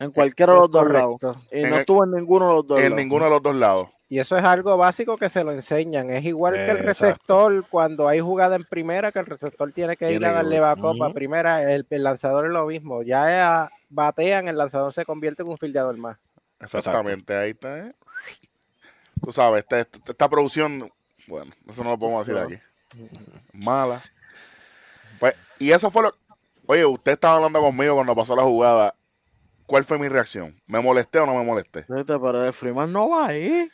En cualquiera de los dos Correcto. lados. Y En no el- estuvo en ninguno de los dos En lados. ninguno de los dos lados. Y eso es algo básico que se lo enseñan. Es igual que el Exacto. receptor cuando hay jugada en primera, que el receptor tiene que ir a darle backup a Ujú. primera. El, el lanzador es lo mismo. Ya eh, batean, el lanzador se convierte en un fildeador más. Exactamente, ahí está. ¿eh? Tú sabes, esta, esta- esta producción, bueno, eso no lo podemos decir aquí. Mala. Pues, y eso fue lo. Oye, usted estaba hablando conmigo cuando pasó la jugada. ¿Cuál fue mi reacción? ¿Me molesté o no me molesté? Pero el Freeman no va ahí.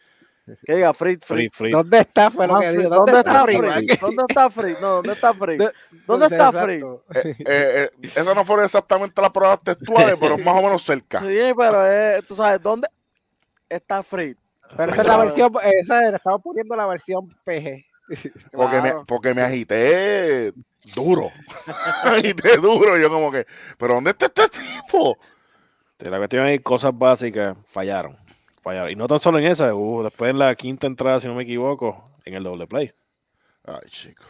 Que diga Free. free. ¿Dónde está? Fue lo que Free. digo. ¿Dónde está man? ¿Dónde está Free? No, ¿dónde está Free? De- ¿Dónde Pues, está exacto. Eh, eh, eh, esas no fueron exactamente las pruebas textuales, pero más o menos cerca. Sí, pero eh, tú sabes, ¿dónde está Free? Pero esa es la versión, esa le estamos poniendo la versión PG. Porque, me, Claro. porque me agité duro. me agité duro. Yo como que, ¿pero dónde está este tipo? La cuestión es que cosas básicas fallaron. Y no tan solo en esa, hubo después en la quinta entrada, si no me equivoco, en el doble play. Ay, chico.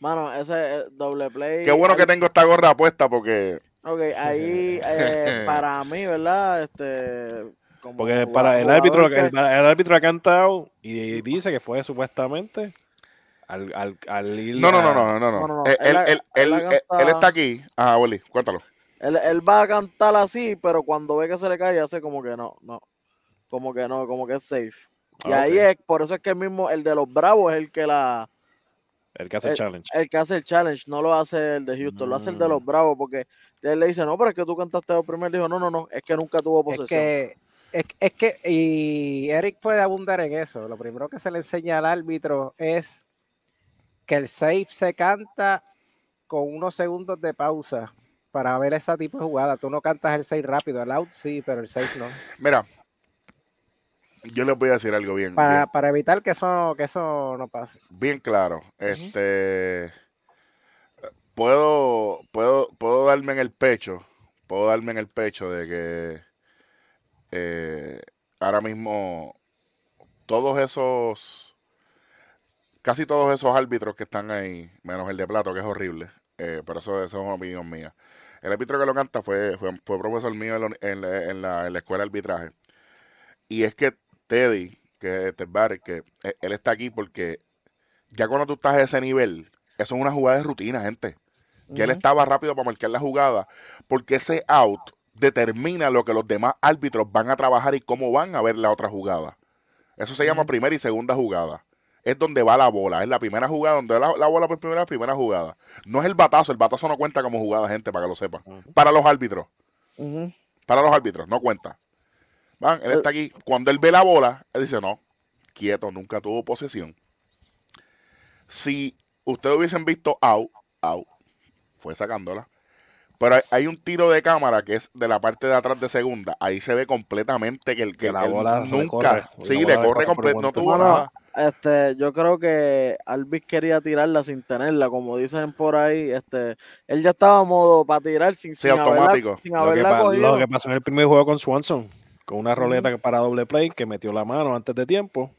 Mano, ese eh, doble play. Qué bueno que tengo esta gorra puesta porque Ok, ahí eh, para mí, ¿verdad? Este, como Porque para el árbitro, que- el, el árbitro ha cantado y dice que fue supuestamente al, al, al ir No, no, no, a- no, no, no. No, no, no. Él, Él él- él él- está aquí. Ah, Willy, cuéntalo. Él, él va a cantar así, pero cuando ve que se le cae, hace como que no, no. Como que no, como que es safe. Y Ah, ahí es, por eso es que el mismo, el de los Bravos es el que la, El que hace el el- challenge. el que hace el challenge, no lo hace el de Houston, lo hace el de los Mm. Bravos, porque él le dice, no, pero es que tú cantaste el primer, dijo, no, no, no, es que nunca tuvo Es posesión. que, es, es que, y Eric puede abundar en eso. Lo primero que se le enseña al árbitro es que el save se canta con unos segundos de pausa para ver ese tipo de jugada. Tú no cantas el save rápido, el out sí, pero el save no. Mira, yo les voy a decir algo bien, Para, bien, para evitar que eso, que eso no pase. bien claro. Este, puedo, puedo, puedo darme en el pecho, puedo darme en el pecho de que eh, ahora mismo todos esos, casi todos esos árbitros que están ahí, menos el de Plato, que es horrible, eh, pero eso, eso es una opinión mía. El árbitro que lo canta fue, fue, fue profesor mío en la, en la- en la- en la escuela de arbitraje. Y es que Teddy, que Ted Barrett, que eh, él está aquí porque ya cuando tú estás a ese nivel, eso es una jugada de rutina, gente. Ya él Ujú. estaba rápido para marcar la jugada, porque ese out determina lo que los demás árbitros van a trabajar y cómo van a ver la otra jugada. Eso se llama primera y segunda jugada. Es donde va la bola. Es la primera jugada, donde va la, la bola por primera, primera jugada. No es el batazo. El batazo no cuenta como jugada, gente, para que lo sepan. Para los árbitros. Para los árbitros, no cuenta. Van, él está aquí. Cuando él ve la bola, él dice, no, quieto, nunca tuvo posesión. Si ustedes hubiesen visto out, out, fue sacándola. Pero hay, hay un tiro de cámara que es de la parte de atrás de segunda. Ahí se ve completamente que el que Que la él bola se le corre, nunca, la sí, bola le corre completo, no tuvo Bueno, nada. Este, yo creo que Alvis quería tirarla sin tenerla, como dicen por ahí. Este, él ya estaba a modo para tirar sin, Sí, sin haberla- automático. sin Lo que, haberla pa- lo que pasó en el primer juego con Swanson, con una roleta para doble play que metió la mano antes de tiempo.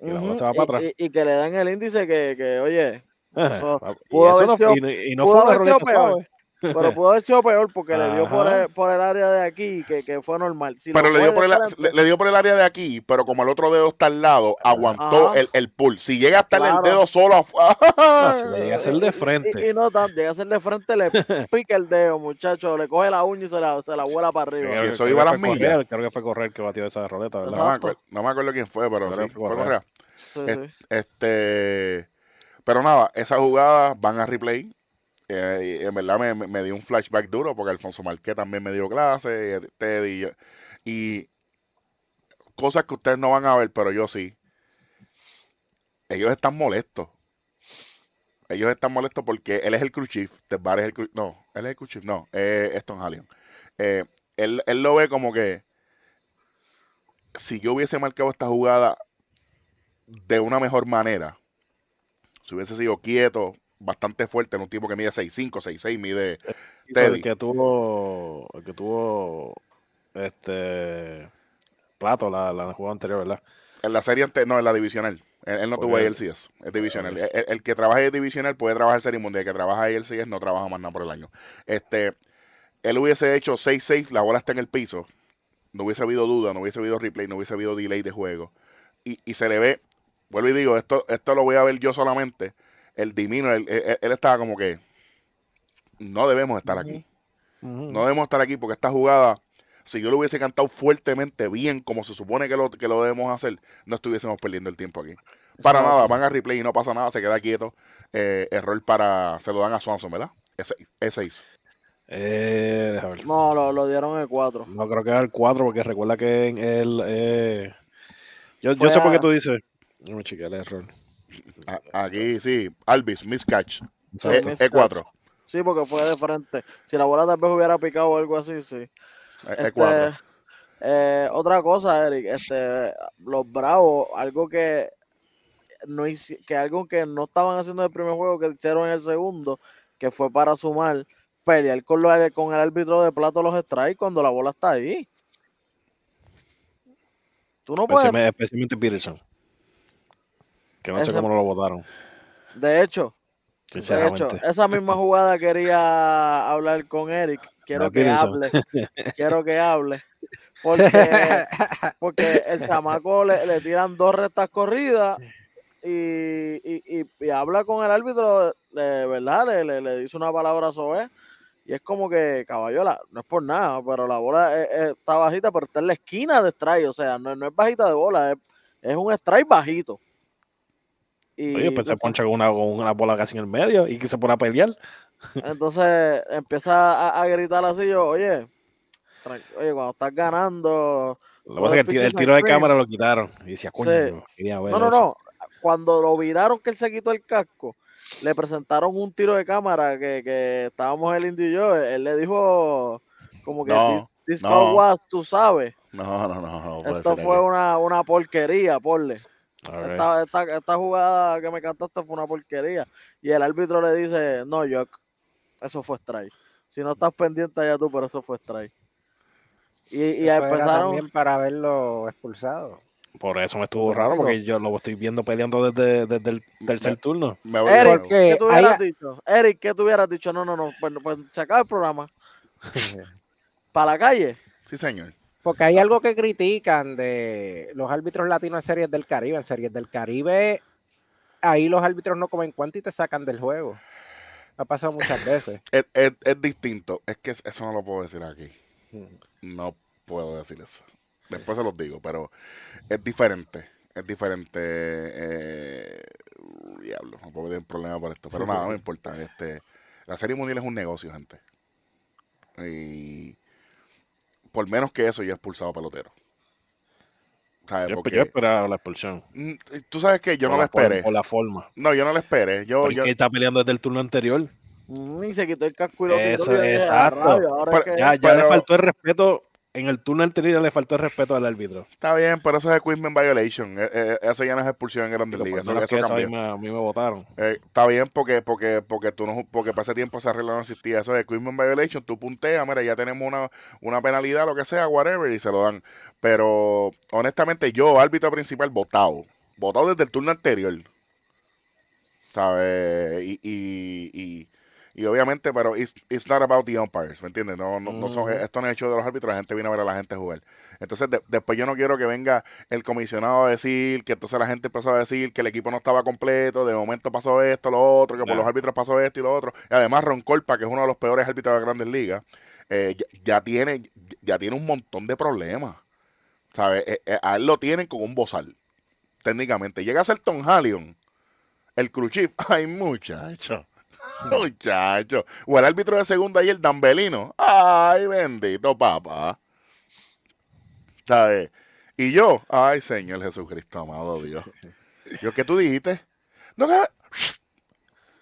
y la bola Ujú, se va y- para atrás. Y, y que le dan el índice que, que oye, Eso. Y eso no, y no- fue una roleta suave. Pero pudo haber sido peor porque le dio por el, por el área de aquí, que, que fue normal. Si Pero le dio, por el, le, le dio por el área de aquí, pero como el otro dedo está al lado, aguantó Ajá. el, el pull. Si llega a estar Claro. el dedo solo, si le llega a ser de frente. Y, y no tan, llega a ser de frente, le pica el dedo, muchacho, le coge la uña y se la, se la vuela para arriba. Sí, Creo que- eso iba a las fue millas. Correr, creo que fue correr que batió esa roleta, ¿verdad? no, me acuerdo, no me acuerdo quién fue, pero sí, fue fue Correa. Sí. Este, pero nada, esas jugadas van a replay. Eh, en verdad me, me- dio un flashback duro porque Alfonso Marqué también me dio clase, eh, Teddy y, y cosas que ustedes no van a ver, pero yo sí. Ellos están molestos. Ellos están molestos porque él es el crew chief, es el no, él es el crew chief, no, es Eston Hallion. Eh, él, él lo ve como que si yo hubiese marcado esta jugada de una mejor manera, si hubiese sido quieto, bastante fuerte en un tipo que mide 6'5, 6'6, mide... El que tuvo, el que tuvo este plato la, la jugada anterior, ¿verdad? En la serie ante, no, en la divisional. Él, él no tuvo. ALCS, es divisional. El, el- el que trabaja en divisional puede trabajar serie mundial, el que trabaja en ALCS no trabaja más nada por el año. Este, él hubiese hecho 6-6, la bola está en el piso, no hubiese habido duda, no hubiese habido replay, no hubiese habido delay de juego. Y, y se le ve, vuelvo y digo, esto, esto lo voy a ver yo solamente. El Dimino, él, él- él estaba como que no debemos estar aquí. No debemos estar aquí porque esta jugada, si yo lo hubiese cantado fuertemente bien, como se supone que lo, que lo debemos hacer, no estuviésemos perdiendo el tiempo aquí. Para Eso nada, van a replay y no pasa nada, se queda quieto. Eh, error para, se lo dan a Swanson, ¿verdad? E E6. Eh, déjame ver. No, lo, lo dieron en 4. No creo que era el 4, porque recuerda que en el. eh, yo, yo sé por qué tú dices. No me chequeé el error. A- Aquí sí, Alvis, miscatch. Exacto. E, E4. Sí, porque fue de frente. Si la bola tal vez hubiera picado o algo así, sí. E- Este, E4. eh, otra cosa, Eric, este, los Bravos, algo que no que algo que no estaban haciendo en el primer juego que hicieron en el segundo, que fue para sumar, pelear con, lo- con el árbitro de plato los strikes cuando la bola está ahí. Tú no puedes, Especialmente, especialmente Peterson. Que no sé cómo no lo votaron. de hecho, de hecho, esa misma jugada quería hablar con Eric. Quiero que hable. Quiero que hable. Porque, porque el chamaco le, le tiran dos rectas corridas y, y, y- y habla con el árbitro, de verdad, le, le, le dice una palabra sobre y es como que, caballola, no es por nada, pero la bola es- es- está bajita, pero está en la esquina de strike, o sea, no, no es bajita de bola, es, es un strike bajito. Y Oye, pues se poncha con una, con una bola casi en el medio y que se pone a pelear. entonces empieza a, a gritar así yo, oye, oye, cuando estás ganando, Lo que pasa es que el, tiro- el tiro de cámara lo quitaron. Y decía, coño, Sí. quería ver No, no, eso. no. Cuando lo viraron que él se quitó el casco, le presentaron un tiro de cámara que, que estábamos el indio y yo. Él le dijo como que No, this, this no. was, tú sabes. No, no, no, no. Esto fue una, una porquería, porle. Right. Esta, esta, esta jugada que me cantaste fue una porquería. Y el árbitro le dice, no, Jock, eso fue strike. Si no estás pendiente allá tú, pero eso fue strike. Y, y Eso era empezaron... también para haberlo expulsado. Por eso me estuvo raro, porque yo lo estoy viendo peleando desde, desde el tercer turno. Me voy Eric, de Porque nuevo. ¿qué tú hubieras hay- dicho? Eric, ¿qué tú hubieras dicho? No, no, no, pues, pues se acaba el programa. Para la calle. Sí, señor. Porque hay algo que critican de los árbitros latinos en series del Caribe. En series del Caribe, ahí los árbitros no comen cuenta y te sacan del juego. Ha pasado muchas veces. Es, es- es distinto. Es que eso no lo puedo decir aquí. No puedo decir eso. Después se los digo, pero es diferente. Es diferente. Eh, diablo, no puedo tener problema por esto. Pero Sí, nada, sí, no me importa. Este, la serie mundial es un negocio, gente. Y por menos que eso, yo he expulsado pelotero. ¿Sabes? Yo, Porque, yo esperaba la expulsión. Mm, Tú sabes que yo Por no la por- esperé. Por la forma. No, yo no la esperé. Yo, está peleando desde el turno anterior. Mm, Y se quitó el casco y lo tiró, Eso, y yo dije, "A exacto. rayos, ahora es Pero- que- Ya, ya Pero- le faltó el respeto. En el turno anterior le faltó el respeto al árbitro. Está bien, pero eso es equipment violation. Eh, eh, eso ya no es expulsión en Grandes Ligas. Eso, eso a mí me, a mí me votaron. Eh, está bien porque porque porque tú no porque para ese tiempo esa regla no existía. Eso es equipment violation. Tú punteas, mira, ya tenemos una, una penalidad, lo que sea, whatever, y se lo dan. Pero honestamente, yo, árbitro principal, votado. Votado desde el turno anterior. ¿Sabes? Y, y, y, y obviamente, pero it's, it's not about the umpires, ¿me entiendes? No, no, no son, esto no es hecho de los árbitros, la gente viene a ver a la gente jugar. Entonces, de- después yo no quiero que venga el comisionado a decir que entonces la gente empezó a decir que el equipo no estaba completo, de momento pasó esto, lo otro, que por los árbitros pasó esto y lo otro. Y además Ron Colpa, que es uno de los peores árbitros de las grandes ligas, eh, ya, ya tiene, ya tiene un montón de problemas. ¿Sabes? Eh, eh, a él lo tienen con un bozal, técnicamente. Llega a ser Tom Hallion, el cruchif. Ay, muchacho. Muchacho. O el árbitro de segunda y el Dambelino. Ay, bendito papá. ¿Sabes? Y yo, ay, Señor Jesucristo, amado Dios. Yo, ¿qué tú dijiste? No, que-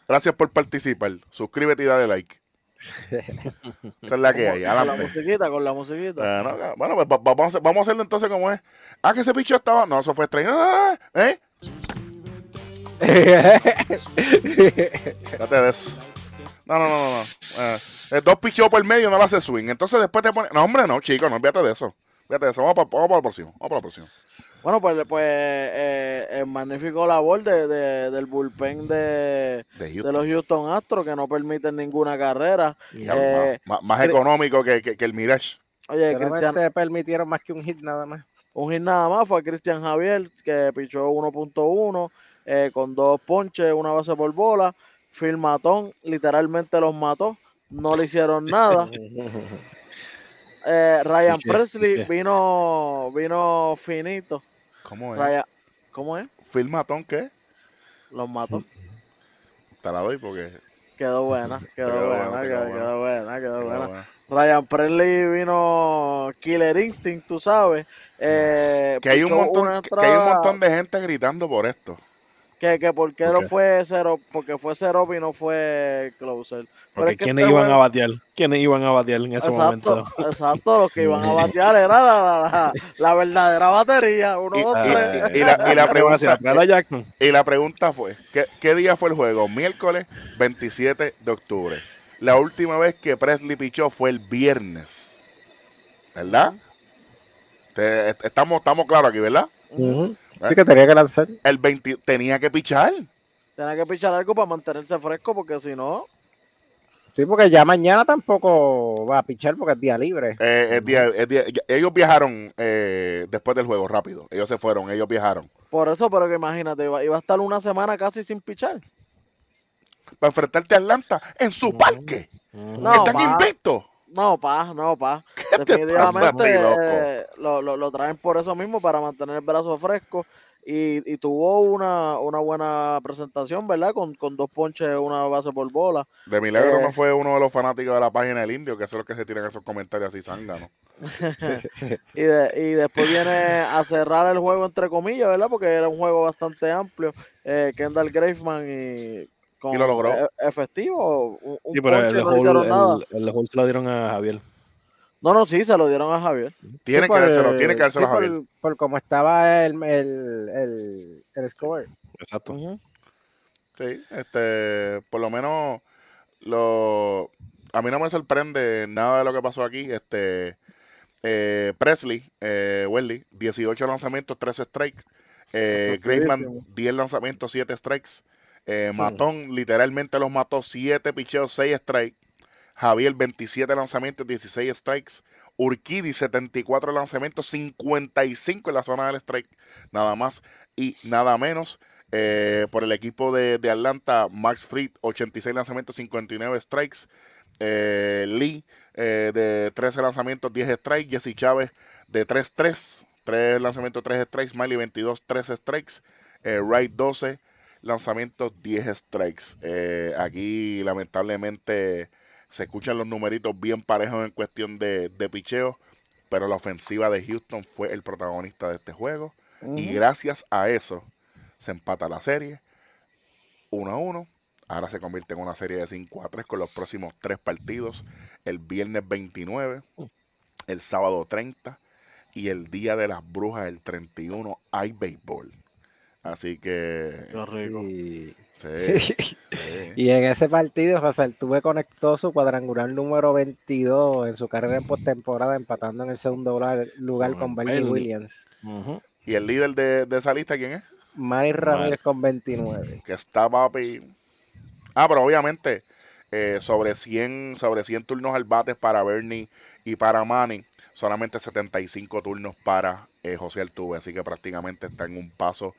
Gracias por participar. Suscríbete y dale like. Esa es la que hay. con la Adelante. musiquita, con la musiquita. Eh, no, bueno, pues va- vamos a, hacer- vamos a hacerlo entonces como es. Ah, que ese bicho estaba. No, eso fue extraño. Ah, ¿Eh? Fíjate de eso. No, no, no, no. no. Eh, eh, dos pichos por medio no lo hace swing. Entonces después te pone. No, hombre, no, chico, no olvídate de eso. Fíjate de eso. Vamos para, vamos para la próxima. Vamos para la próxima. Bueno, pues, pues eh, el magnífico labor de, de- del bullpen de, De de los Houston Astros que no permiten ninguna carrera. Eh, más, más- económico que, que, que el Mirage. Oye, Cristian, permitieron más que un hit nada más. un hit nada más fue Cristian Javier, que pichó 1.1 eh, con dos ponches, una base por bola. Phil Matón literalmente los mató, no le hicieron nada. Eh, Ryan Presley sí. vino vino finito. ¿Cómo es? Ryan- ¿Cómo es? Phil Matón, ¿qué? Los mató. Te la doy porque. Quedó buena, quedó, Quedó buena, buena, quedó, quedó quedó buena, quedó buena. bueno. Ryan Presley vino Killer Instinct, tú sabes. Eh, Que hay, un montón, que, hay un montón de gente gritando por esto. Que, que por qué ¿Por no fue cero, porque fue cero y no fue closer. Pero Porque es que ¿quiénes iban a batear? ¿Quiénes iban a batear en ese Exacto, momento? exacto, los que iban a batear era la, la, la- la verdadera batería. Uno, Y, dos, y- tres. y- y la, y la pregunta, y la pregunta fue: ¿qué, qué día fue el juego? Miércoles 27 de octubre. La última vez que Presley pichó fue el viernes. ¿Verdad? Estamos, estamos claros aquí, ¿verdad? Ujú. Sí que tenía que lanzar. El 20 tenía que pichar. Tenía que pichar algo para mantenerse fresco, porque si no, Sí, porque ya mañana tampoco va a pichar porque es día libre. Eh, es día- es día- ellos viajaron eh, después del juego rápido. Ellos se fueron, ellos viajaron. por eso, pero que imagínate, iba, iba a estar una semana casi sin pichar. Para enfrentarte a Atlanta en su parque. No, Están invictos. No, pa, no, pa. Definitivamente eh, lo, lo- lo traen por eso mismo, para mantener el brazo fresco. Y, y tuvo una, una buena presentación, ¿verdad? Con, con dos ponches, una base por bola. De milagro Eh. no fue uno de los fanáticos de la página del Indio, que es lo que se tiran esos comentarios así zánganos. Y, de- y después viene a cerrar el juego, entre comillas, ¿verdad? Porque era un juego bastante amplio. Eh, Kendall Graveman y. Con Y lo logró. e- efectivo. Un, Sí, pero el no nada. el, el se lo dieron a Javier. No, no, sí, se lo dieron a Javier. Tiene Sí, que dárselo, tiene que dárselo sí, a Javier. Por, por cómo estaba el, el, el, el score. Exacto. Sí, este, por lo menos lo a mí no me sorprende nada de lo que pasó aquí. Este eh, Presley, eh, Welly, 18 lanzamientos, 13 strikes. Eh, Graveman, 10 lanzamientos, 7 strikes. Eh, Matón literalmente los mató 7 picheos, 6 strikes. Javier, 27 lanzamientos, 16 strikes. Urquidi, 74 lanzamientos, 55 en la zona del strike. Nada más y nada menos. Eh, por el equipo de, de Atlanta, Max Fried, 86 lanzamientos, 59 strikes. Eh, Lee, eh, de 13 lanzamientos, 10 strikes. Jesse Chávez, de 3-3, 3 lanzamientos, 3 strikes. Miley, 22, 13 strikes. Eh, Wright, 12 lanzamientos, 10 strikes. Eh, aquí, lamentablemente, se escuchan los numeritos bien parejos en cuestión de, de picheo. Pero la ofensiva de Houston fue el protagonista de este juego. Y gracias a eso se empata la serie 1 a 1. Ahora se convierte en una serie de 5 a 3 con los próximos tres partidos. El viernes 29, el sábado 30 y el día de las brujas el 31 hay béisbol. Así que Qué rico. Y, sí, sí. y en ese partido, José Altuve conectó su cuadrangular número 22 en su carrera en postemporada, empatando en el segundo lugar, Con Bernie. Williams. ¿Y el líder de, de esa lista quién es? Manny Ramírez con 29. que está papi. Ah, pero obviamente eh, sobre 100 sobre 100 turnos al bate para Bernie y para Manny, solamente 75 turnos para eh, José Altuve, así que prácticamente está en un paso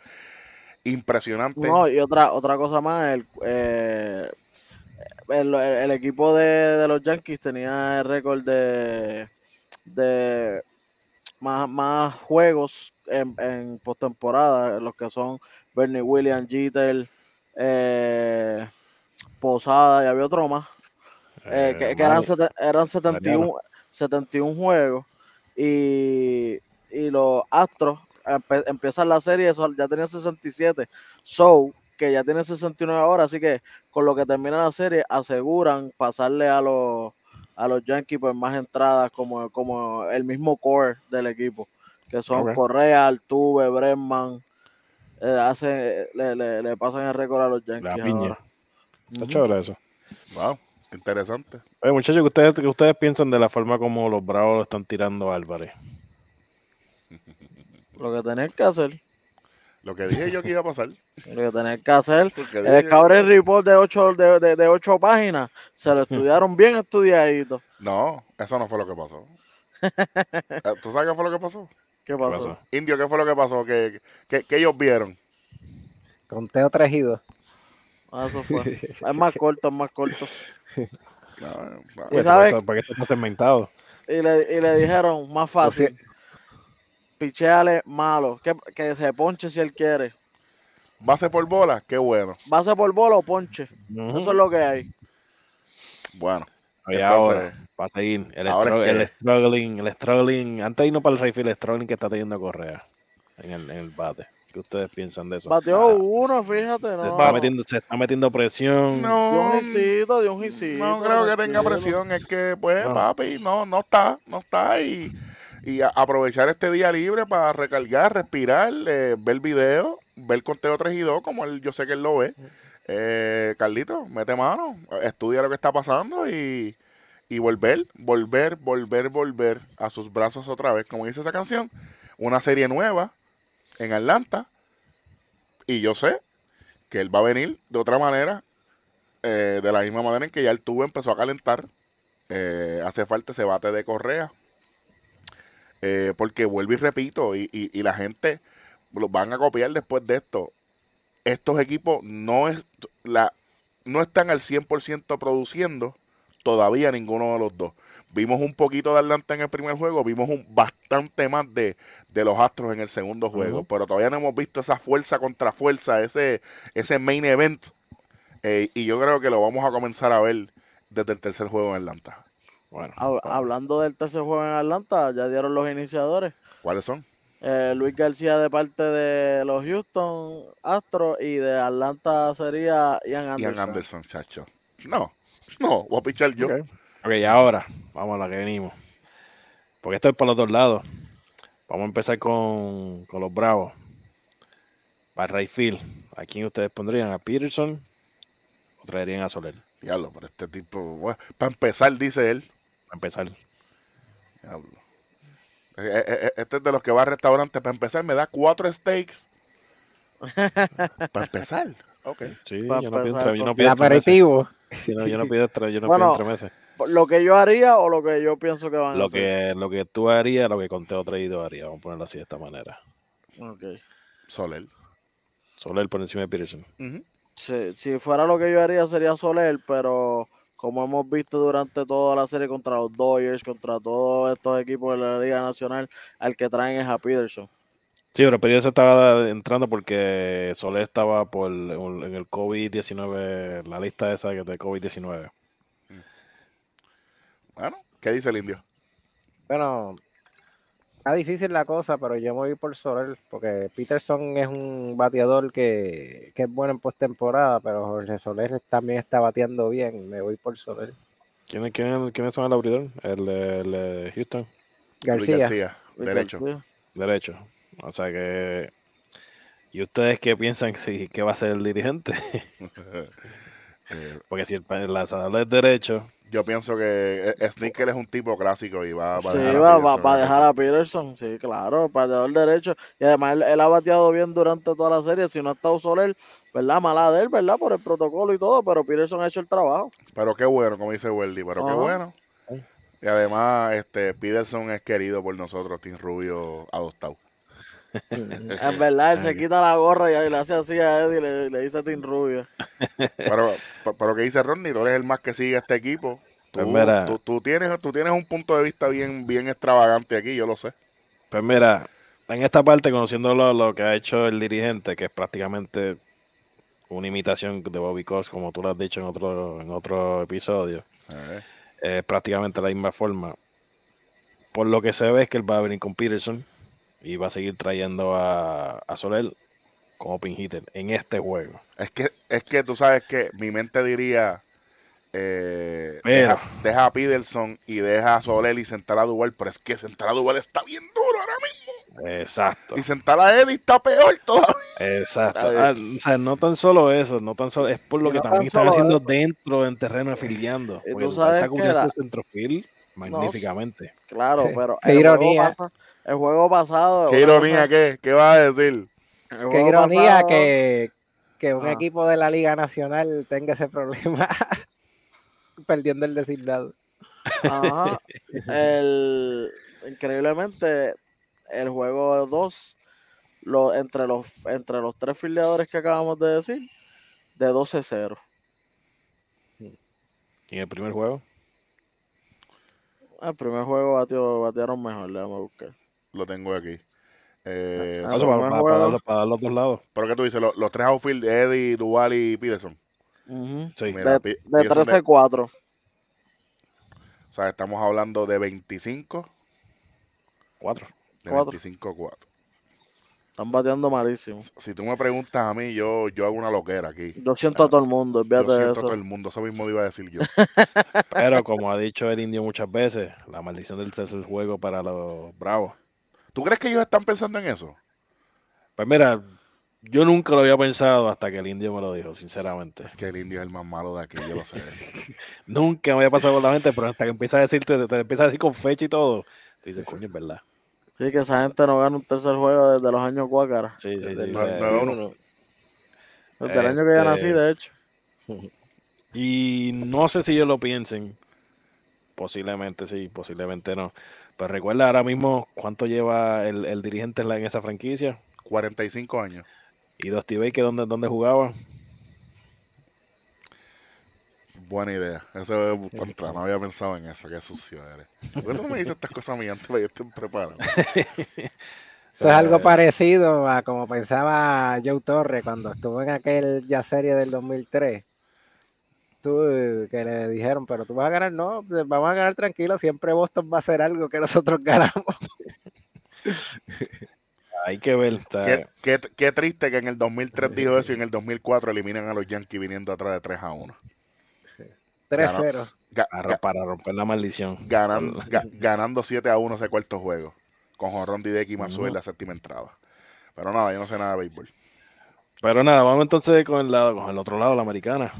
impresionante. No, y otra, otra cosa más, el, eh, el, el equipo de, de los Yankees tenía el récord de, de más, más juegos en, en postemporada, los que son Bernie Williams, Jeter, eh, Posada y había otro más, eh, que, Eh, que eran, Manny- sete- eran 71, 71 juegos y, y los Astros empiezan la serie, eso ya tenían 67, so que ya tienen 69 ahora, así que con lo que termina la serie aseguran pasarle a los a los Yankees por más entradas como, como el mismo core del equipo, que son. Correa, Altuve, Bregman, eh, hace, le, le- le pasan el récord a los Yankees. piña. ahora. Está chévere eso. Wow, interesante. Oye, muchachos, ¿qué ustedes, qué ustedes piensan de la forma como los Bravos lo están tirando a Álvarez? Lo que tenés que hacer, Lo que dije yo que iba a pasar. lo que tenés que hacer El Discovery Report de ocho, de, de, de ocho páginas se lo estudiaron bien estudiadito. No, eso no fue lo que pasó. ¿Tú sabes qué fue lo que pasó? ¿Qué ¿Qué pasó? Indio, ¿qué fue lo que pasó? ¿Qué, qué- qué ellos vieron? Conteo. Ah, eso fue. Es más corto, es más corto. No, no. ¿Y sabes? ¿Para qué estás segmentado? Y le, y le dijeron, más fácil. Picheale malo. Que, que se ponche si él quiere. Base por bola, qué bueno. Base por bola o ponche. Eso es lo que hay. Bueno, Y Entonces, ahora, para seguir, el, ahora stru- es que- el struggling, el struggling, antes de irnos para el Rayfield, el struggling que está teniendo Correa en el, en el bate. ¿Qué ustedes piensan de eso? Bateó O sea, uno, fíjate. se, No. está metiendo, se está metiendo presión. No, un hisito. no creo que tenga presión. Es que, pues, No. papi, no, no está, no está. Y, y a- aprovechar este día libre para recargar, respirar, eh, ver video, ver conteo 3 y 2, como él, yo sé que él lo ve. Eh, Carlito, mete mano, estudia lo que está pasando y, y volver, volver, volver, volver a sus brazos otra vez, como dice esa canción. Una serie nueva en Atlanta. Y yo sé que él va a venir de otra manera, eh, de la misma manera en que ya el tubo empezó a calentar. Eh, hace falta ese bate de correa. Eh, porque vuelvo y repito, y, y- la gente los van a copiar después de esto. Estos equipos no, es, la, no están al 100% produciendo todavía ninguno de los dos. Vimos un poquito de Atlanta en el primer juego, vimos un bastante más de, de los Astros en el segundo juego, pero todavía no hemos visto esa fuerza contra fuerza, ese, ese main event. Eh, y yo creo que lo vamos a comenzar a ver desde el tercer juego en Atlanta. Bueno, Hab- pa- Hablando del tercer juego en Atlanta, ya dieron los iniciadores. ¿Cuáles son? Eh, Luis García de parte de los Houston Astros y de Atlanta sería Ian Anderson. Ian Anderson, chacho. No, no, voy a pichar yo. Ok, y ahora, vamos a la que venimos. Porque esto es por los dos lados. Vamos a empezar con, con los Bravos. Para Rayfield. ¿A quién ustedes pondrían? ¿A Peterson? ¿O traerían a Soler? Diablo, pero este tipo, para empezar, dice él. Para empezar. Diablo. Eh, eh, eh, Este es de los que va al restaurante. Para empezar, me da cuatro steaks. para empezar. Ok. Sí, Pa' yo no pido yo no pido aperitivo. Yo no, yo no pido yo no Bueno, pido entre meses. Lo que yo haría o lo que yo pienso que van a Lo hacer. que, lo que tú harías, lo que Conteo traído haría. Vamos a ponerlo así de esta manera. Ok. Soler. Soler por encima de Peterson. Ujú. Si, si fuera lo que yo haría sería Soler, pero como hemos visto durante toda la serie contra los Dodgers, contra todos estos equipos de la Liga Nacional, al que traen es a Peterson. Sí, pero Peterson estaba entrando porque Soler estaba por en el COVID-19, la lista esa que de COVID-19. Bueno, ¿qué dice el indio? Bueno, está difícil la cosa, pero yo me voy por Soler, porque Peterson es un bateador que, que es bueno en postemporada, pero Jorge Soler también está bateando bien. Me voy por Soler. ¿Quién, quién, ¿Quiénes son el abridor? El, el, de Houston, García. Derecho. García. derecho. O sea que... ¿Y ustedes qué piensan si, que va a ser el dirigente? Eh, Porque si el, el lanzador es derecho, yo pienso que eh, Sneaker es un tipo clásico y va, va a Sí, dejar a va, va- Peterson va a dejar a Peterson, sí, claro, bateador derecho. Y además él, él ha bateado bien durante toda la serie. Si no ha estado Soler, ¿verdad? Mala de él, ¿verdad? Por el protocolo y todo, pero Peterson ha hecho el trabajo. Pero qué bueno, como dice Weldy, pero qué Ajá. bueno. Y además, este Peterson es querido por nosotros, Team Rubio adoptado. Es verdad, él se quita la gorra y le hace así a Eddie y le, le dice Team Rubio. Pero, pero que dice Rodney, tú eres el más que sigue a este equipo. Tú, Pues mira. tú, tú tienes, tú tienes un punto de vista bien, bien extravagante aquí, yo lo sé. Pues mira, en esta parte, conociendo lo, lo que ha hecho el dirigente, que es prácticamente una imitación de Bobby Cox, como tú lo has dicho en otro, en otro episodio, Eh, es prácticamente la misma forma. Por lo que se ve es que él va a venir con Peterson y va a seguir trayendo a, a Soler como pin hitter en este juego. Es que, es que tú sabes que mi mente diría, eh, deja, deja a Peterson y deja a Soler y sentar a Duval, pero es que sentar a Duval está bien duro ahora mismo. Exacto. Y sentar a Eddie está peor todavía. Exacto. Ah, o sea, no tan solo eso, no tan solo, es por lo Y que no también están haciendo eso. dentro en terreno afiliando. Porque tú el sabes está que cubriendo ese centrofield magníficamente. Claro, pero qué el juego, ironía. pasa- el juego pasado. Qué ironía, ¿qué? ¿Qué vas a decir? Qué ironía pasado- que, que un Ah. equipo de la Liga Nacional tenga ese problema perdiendo el designado. Ajá. El, increíblemente, el juego 2, lo, entre, los, entre los tres filiadores que acabamos de decir, de 12-0. ¿Y el primer juego? El primer juego batió, batearon mejor, le vamos a buscar. Lo tengo aquí. Eh, Ah, so- para, los- para los dos lados. pero que tú dices, los, los tres outfield, Eddie, Duval y Peterson. Ujú. Sí. Mira, De, de Peterson 13-4. O sea, estamos hablando de 25, Cuatro. de Cuatro. 25-4. Están bateando malísimo. Si tú me preguntas a mí, yo, yo hago una loquera aquí. Yo siento a todo el mundo, Yo olvídate de siento a eso. todo el mundo, eso mismo lo iba a decir yo. Pero como ha dicho el indio muchas veces, la maldición del cese el juego para los bravos. ¿Tú crees que ellos están pensando en eso? Pues mira, yo nunca lo había pensado hasta que el indio me lo dijo, sinceramente. Es que el indio es el más malo de aquí, yo lo sé. Nunca me había pasado por la mente, pero hasta que empieza a decirte, te, te empieza a decir con fecha y todo, te dices, coño, es verdad. Sí, que esa gente no gana un tercer juego desde los años Guácara. Sí, sí, sí. No, no, uno. desde el año que yo nací, de hecho. Y no sé si ellos lo piensen. Posiblemente sí, posiblemente no. Pero recuerda ahora mismo cuánto lleva el, el dirigente en, la- en esa franquicia. 45 años. Y Dusty Baker, ¿dónde, dónde jugaba? Buena idea. Eso es contra. No había pensado en eso. Qué sucio eres. ¿Por qué tú me dices estas cosas a mí antes para que yo esté preparado? Eso es algo parecido a como pensaba Joe Torre cuando estuvo en aquel ya serie del 2003. Tú, eh, que le dijeron, pero tú vas a ganar, no, vamos a ganar tranquilo, siempre Boston va a hacer algo que nosotros ganamos. Hay que ver. Qué, qué, qué triste que en el 2003 dijo eso y en el 2004 eliminan a los Yankees viniendo atrás de 3 a 1. 3-0. Ga- para, romper la maldición. ganan- ga- ganando 7 a 1 ese cuarto juego. Con Jorron Dideki y Mazue en la séptima entrada. Pero nada, yo no sé nada de béisbol. Pero nada, vamos entonces con el, lado, con el otro lado, la americana.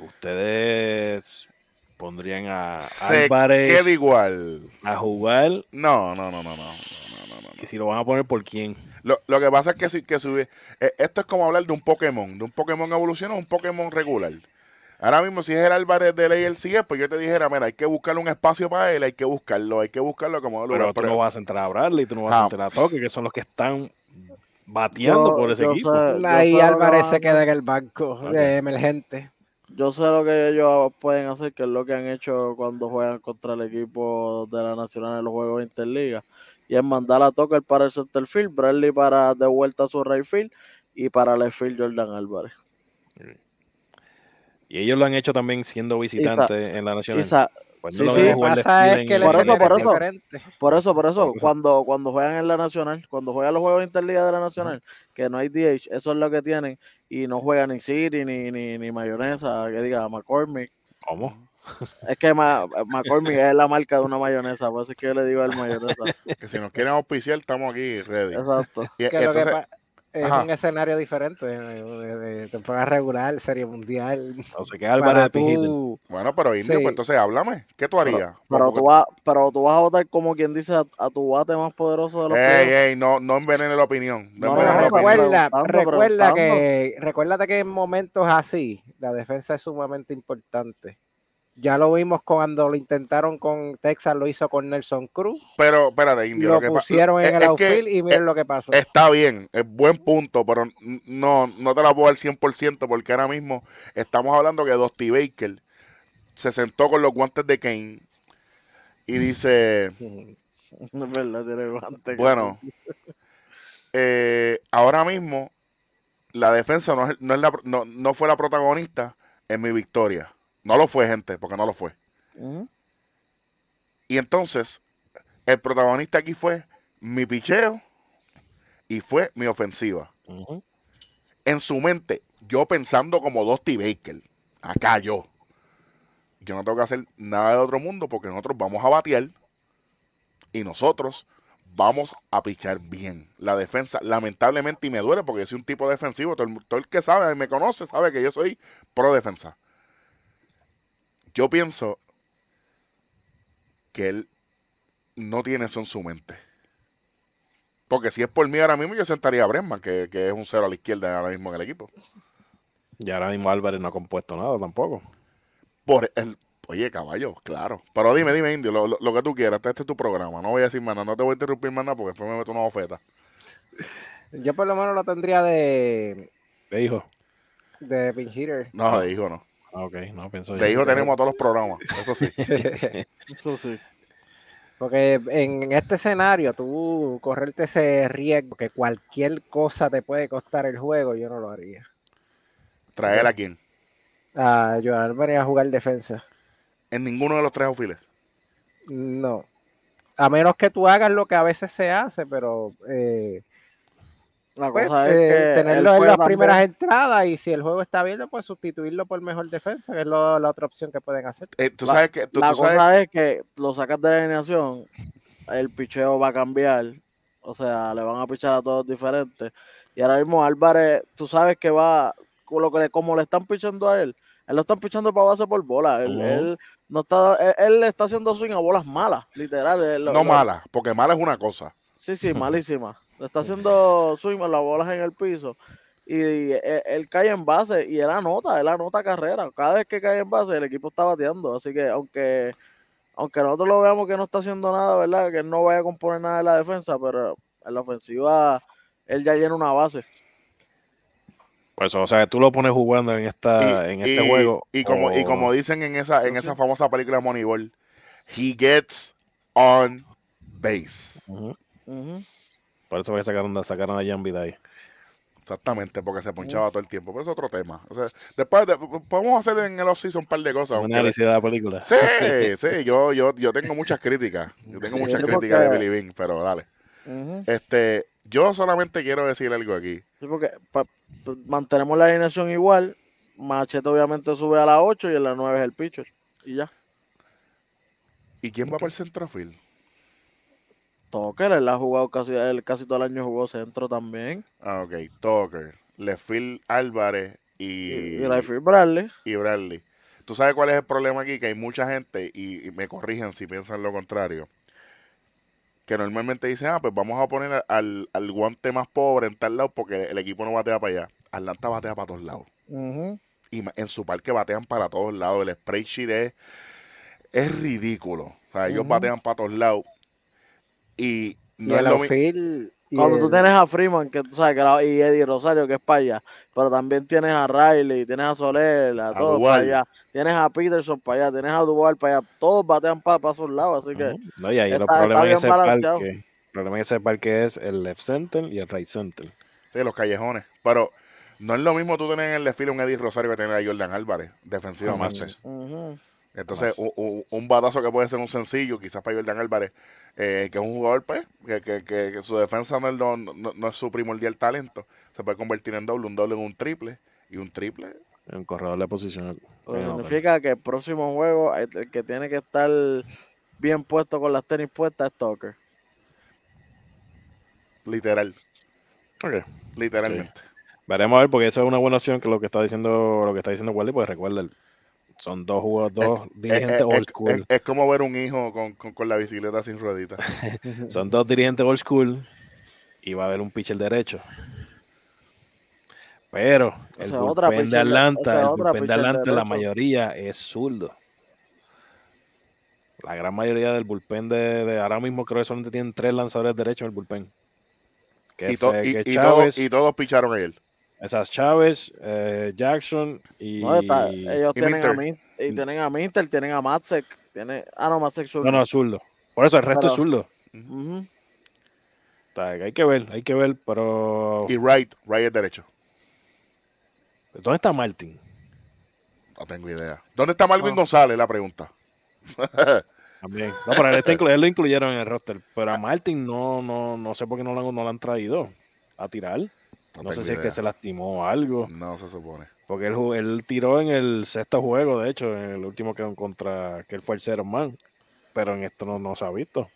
Ustedes pondrían a Se Álvarez queda igual. a jugar. No, no, no, no, no. no, no. Y si lo van a poner por quién. Lo, lo que pasa es que si que sube, eh, esto es como hablar de un Pokémon, de un Pokémon evolucionado a un Pokémon regular. Ahora mismo, si es el Álvarez de ley el CIE, pues yo te dijera, mira, hay que buscarle un espacio para él, hay que buscarlo, hay que buscarlo como de Pero lugar. tú Pero- no vas a entrar a Bradley, tú no vas Ah. a entrar a Toque, que son los que están bateando Yo- por ese yo equipo. Ahí Álvarez se queda en el banco de emergente. Yo sé lo que ellos pueden hacer, que es lo que han hecho cuando juegan contra el equipo de la Nacional en los Juegos Interliga. Y es mandar a Tucker para el center field, Bradley para de vuelta a su right field y para el left field Jordan Álvarez. Y ellos lo han hecho también siendo visitantes en la Nacional. Pues sí, lo sí. de pasa es que el Por eso, por es eso. diferente. por eso, por eso, Por eso. cuando, cuando juegan en la Nacional, cuando juegan los Juegos Interliga de la Nacional, que no hay DH, eso es lo que tienen, y no juegan ni City ni, ni, ni mayonesa, que diga McCormick. ¿Cómo? Es que Ma- McCormick es la marca de una mayonesa, por eso es que yo le digo el mayonesa. que si nos quieren auspiciar, estamos aquí ready. Exacto. Y, Que lo que es ajá. un escenario diferente, eh, de, de temporada regular, serie mundial. O sea, que Álvarez Para de Pin Hitter. tú, bueno, pero Indio, Sí. pues entonces háblame. ¿Qué tú harías? Pero Porque- tú, vas, pero tú vas a votar como quien dice a, a tu bate más poderoso de los Ey, que ey, no, no envenene la opinión. No, No, envenene no, la no, opinión. recuerda, recuerda que, recuérdate que en momentos así, la defensa es sumamente importante. Ya lo vimos cuando lo intentaron con Texas, lo hizo con Nelson Cruz, Pero, espérate, Indio. lo que pa- pusieron en es- el es que, outfield y miren lo que pasó. Está bien, es buen punto, pero no, no te la puedo dar 100% porque ahora mismo estamos hablando que Dusty Baker se sentó con los guantes de Kane y dice, Es verdad, bueno, eh, ahora mismo la defensa no, es, no, es la, no, no fue la protagonista en mi victoria. No lo fue, gente, porque no lo fue. Y entonces, el protagonista aquí fue mi picheo y fue mi ofensiva. En su mente, yo pensando como Dusty Baker, acá yo, yo no tengo que hacer nada de otro mundo porque nosotros vamos a batear y nosotros vamos a pichar bien. La defensa, lamentablemente, y me duele porque yo soy un tipo defensivo, todo el, todo el que sabe, me conoce, sabe que yo soy pro defensa. Yo pienso que él no tiene eso en su mente. Porque si es por mí ahora mismo, yo sentaría a Brenman, que, que es un cero a la izquierda ahora mismo en el equipo. Y ahora mismo Álvarez no ha compuesto nada tampoco. Por el, Oye, caballo, claro. Pero dime, dime, Indio, lo, lo- lo que tú quieras. Este, este es tu programa. No voy a decir más nada. No te voy a interrumpir más nada porque después me meto una bofeta. Yo por lo menos lo tendría de, De hijo. de pinch hitter. No, de hijo no. Ah, ok, no pienso De hijo tenemos a todos los programas. Eso sí. Eso sí. Porque en este escenario, tú correrte ese riesgo que cualquier cosa te puede costar el juego, yo no lo haría. Traer a quién. A Joan Álvarez a jugar defensa. En ninguno de los tres aufiles. No. A menos que tú hagas lo que a veces se hace, pero eh, La pues, cosa es eh, que tenerlo en las también- primeras entradas y si el juego está abierto, pues sustituirlo por mejor defensa, que es lo- la otra opción que pueden hacer. Eh, tú La- sabes que. Tú, la tú sabes cosa es que lo sacas de la alineación, el picheo va a cambiar, o sea, le van a pichar a todos diferentes. Y ahora mismo Álvarez, tú sabes que va, con lo que como le están pichando a él, él lo están pichando para base por bola. Él, él no está, él, él le está haciendo swing a bolas malas, literal. él no lo- mala, porque mala es una cosa. Sí, sí, malísima. Le está haciendo swing las bolas en el piso. Y, él, él cae en base y él anota, él anota carrera. Cada vez que cae en base, el equipo está bateando. Así que aunque, aunque nosotros lo veamos que no está haciendo nada, ¿verdad? Que él no vaya a componer nada en la defensa, pero en la ofensiva él ya llena una base. Pues, o sea, tú lo pones jugando en, esta, Y- en este y- juego. Y como, y como dicen en esa, en esa famosa película Moneyball, he gets on base. Ujú. Por eso fue que sacaron, sacaron a Jan Vidal. Exactamente, porque se ponchaba todo el tiempo. Pero es otro tema. O sea, después de- podemos hacer en el off-season un par de cosas. Un aunque- análisis de la película. Sí, sí, yo, yo, yo tengo muchas críticas. Yo tengo Sí, muchas porque- críticas de Billy Bean, pero dale. Este, yo solamente quiero decir algo aquí. Sí, porque pa- pa- mantenemos la alineación igual. Machete obviamente sube a la 8 y en la 9 es el pitcher. Y ya. ¿Y quién va para el centrofield? Tucker, él ha jugado casi, él casi todo el año jugó centro también. Ah, ok, Tucker, Lefield Álvarez y, Y, y Bradley. y Bradley. ¿Tú sabes cuál es el problema aquí? Que hay mucha gente, y, y me corrigen si piensan lo contrario, que normalmente dicen, ah, pues vamos a poner al, al guante más pobre en tal lado porque el equipo no batea para allá. Atlanta batea para todos lados. Ujú. y en su parque batean para todos lados. El spray sheet es, es ridículo. O sea, ellos batean para todos lados. Y Y no es el outfield. y Cuando tú el- tienes a Freeman, que tú sabes que la- y Eddie Rosario, que es para allá, pero también tienes a Riley, tienes a Soler, a, A todos Duval. para allá, tienes a Peterson para allá, tienes a Duval para allá, todos batean para, para sus lados, así que. No, y ahí está- los problemas está en ese parque. El problema en ese parque es el left center y el right center. Sí, los callejones. Pero no es lo mismo tú tener en el desfile un Eddie Rosario que tener a Jordan Álvarez, defensivamente. Jamás. ujú. Entonces, un, un- un batazo que puede ser un sencillo, quizás para Jordan Álvarez, eh, que es un jugador, pues, que, que, que- que su defensa no no, no es su primordial talento. Se puede convertir en doble, un doble en un triple. Y un triple, Un corredor de posición. Lo que Bueno, significa que el próximo juego, el que tiene que estar bien puesto con las tenis puestas es Tucker. literal, literalmente. Veremos a ver, porque eso es una buena opción que lo que está diciendo, lo que está diciendo Wally, pues recuerda, el- son dos jugadores, dos Es, dirigentes es- old school. es- es como ver un hijo con, con, con la bicicleta sin rueditas. Son dos dirigentes old school y va a haber un pitcher derecho. Pero el otra bullpen de pitcher de- Atlanta, el otra bullpen de Atlanta, la mayoría es zurdo. La gran mayoría del bullpen de, de- ahora mismo creo que solamente tienen tres lanzadores derechos en el bullpen. Que, y, to- fue- y- que y Chávez, todos, y todos picharon ayer. Esas Chávez, eh, Jackson y No, está- ellos y tienen a, Minter. Min- y tienen a Minter, tienen a Matzek, tiene, ah no, Matzek no, no, zurdo. Por eso el resto es zurdo. Hay que ver, hay que ver, pero Y Wright, Wright es derecho. ¿dónde está Martin? No tengo idea. ¿Dónde está Marvin No. González? La pregunta. También. No, pero él, está inclu- él lo incluyeron en el roster. Pero a Martin no, no, no sé por qué no lo, han- no lo han traído a tirar. No, No, sé si es que se lastimó o algo. No se supone. Porque él, él tiró en el sexto juego, de hecho, en el último que contra, que él fue el cero man. Pero en esto no, no se ha visto.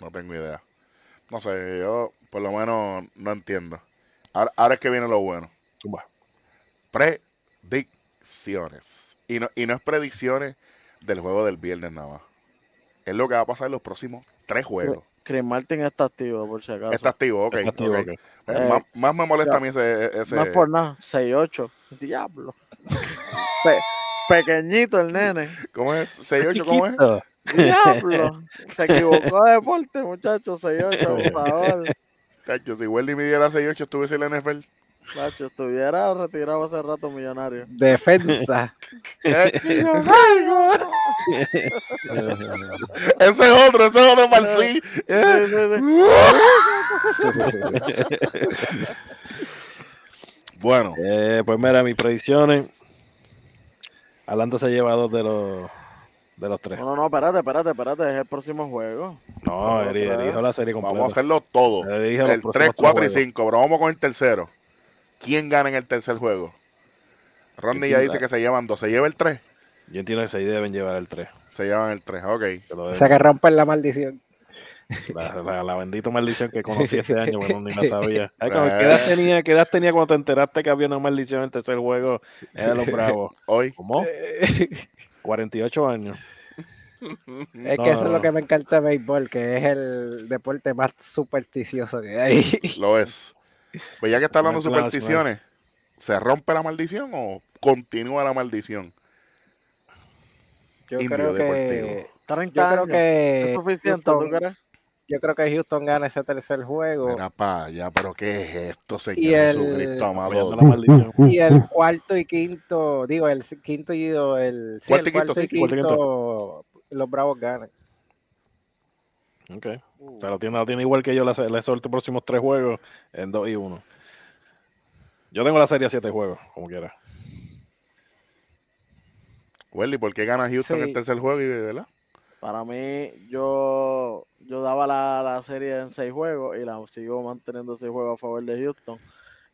No tengo idea. No sé, yo por lo menos no entiendo. Ahora, ahora es que viene lo bueno. Predicciones. Y no, y no es predicciones del juego del viernes nada más. Es lo que va a pasar en los próximos tres juegos. Chris Martin está activo, por si acaso. Está activo, ok. Está activo, ok. ok. Eh, Eh, más, más me molesta ya. a mí ese... ese No es por nada, 6-8. Diablo. Pe- pequeñito el nene. ¿Cómo es? 6-8, ¿cómo es? Diablo. Se equivocó de deporte, muchachos. 6-8, por favor. Tacho, si Welly midiera 6-8, estuviese en la NFL. Macho, estuviera retirado hace rato millonario. Defensa. Ese es otro, ese es otro Marcí. Bueno, Eh, pues mira, mis predicciones. Atlanta se lleva dos de los de los tres. No, no, no, espérate, espérate, espérate. Es el próximo juego. No, dijo la serie completa. vamos a hacerlo todo. El próximos 3, tres 4 y juegos. 5, pero vamos con el tercero. ¿Quién gana en el tercer juego? Rodney ya dice que se llevan dos. ¿Se lleva el 3? Yo entiendo que se deben llevar el 3. Se llevan el 3, ok. O sea que rompen la maldición. La, la- la bendita maldición que conocí este año, bueno, ni la sabía. Ay, Eh. como, ¿qué, edad tenía, ¿Qué edad tenía cuando te enteraste que había una maldición en el tercer juego? Era los bravos. Hoy. ¿Cómo? 48 años. Es No, que eso no, es lo no. que me encanta de béisbol, que es el deporte más supersticioso que hay. Lo es. Pues ya que está hablando de supersticiones, ¿se rompe la maldición o continúa la maldición? Yo Indio creo deportivo. que 30 yo creo años. que ¿Es suficiente, tú Houston, yo creo que Houston gana ese tercer juego Mira para allá, pero ¿qué es esto, Señor Y el- Jesucristo amado? y el cuarto y quinto, digo, el quinto y el, sí, Cuarto el y quinto, y quinto, los Bravos ganan. Ok. O sea, lo tiene, lo tiene igual que yo le le suelto los próximos tres juegos en 2 y 1. Yo tengo la serie a 7 juegos, como quiera. Welly, ¿por qué gana Houston Sí. el tercer juego? y ¿verdad? Para mí, yo, yo daba la, la serie en seis juegos y la sigo manteniendo seis juegos a favor de Houston.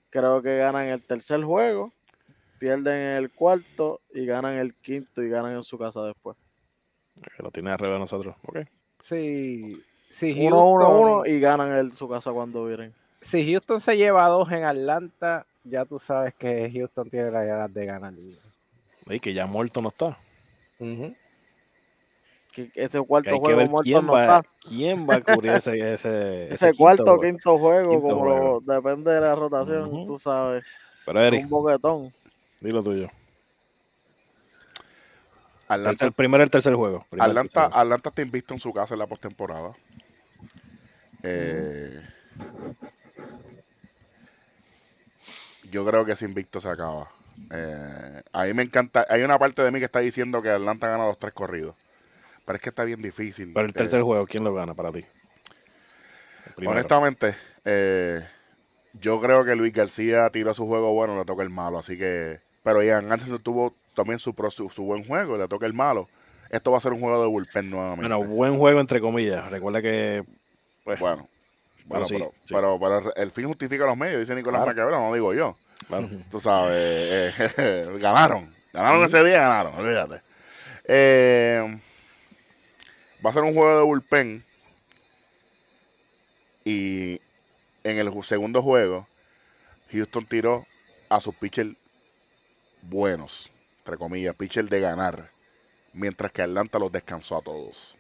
Creo que ganan el tercer juego, pierden el cuarto y ganan el quinto y ganan en su casa después. Que lo tiene arriba de nosotros. Ok. Sí, si Uno, uno, Houston- uno y ganan en su casa cuando vienen. si Houston se lleva dos en Atlanta, ya tú sabes que Houston tiene las ganas de ganar. Y que ya muerto no está. Que ese cuarto hay que juego ver muerto quién no va, está. quién va a cubrir ese, ese, cuarto o quinto juego, Quinto como juego. lo- depende de la rotación, Ujú. tú sabes. Pero Eric, Un boquetón. dilo tuyo. Atlanta, Tercer- primero el tercer juego. Atlanta, tercer juego. Atlanta está invicto en su casa en la postemporada. Eh, yo creo que ese invicto se acaba. Eh, a mí me encanta. Hay una parte de mí que está diciendo que Atlanta gana los tres corridos. Pero es que está bien difícil. Pero el Eh, tercer juego, ¿quién lo gana para ti? Honestamente, eh, yo creo que Luis García tiró su juego bueno, le toca el malo. Así que. Pero Ian Anderson tuvo también su, pro- su, su buen juego, le toca el malo. Esto va a ser un juego de bullpen nuevamente. Bueno, buen juego entre comillas. Recuerda que pues, Bueno, bueno, sí, pero, sí. pero, pero el fin justifica los medios, dice Nicolás Claro. Maquiavelo, no digo yo. claro. Tú sabes, eh, ganaron. Ganaron ese día, ganaron, olvídate. Eh, va a ser un juego de bullpen. Y en el segundo juego, Houston tiró a sus pitchers buenos, entre comillas, pitchers de ganar. Mientras que Atlanta los descansó a todos.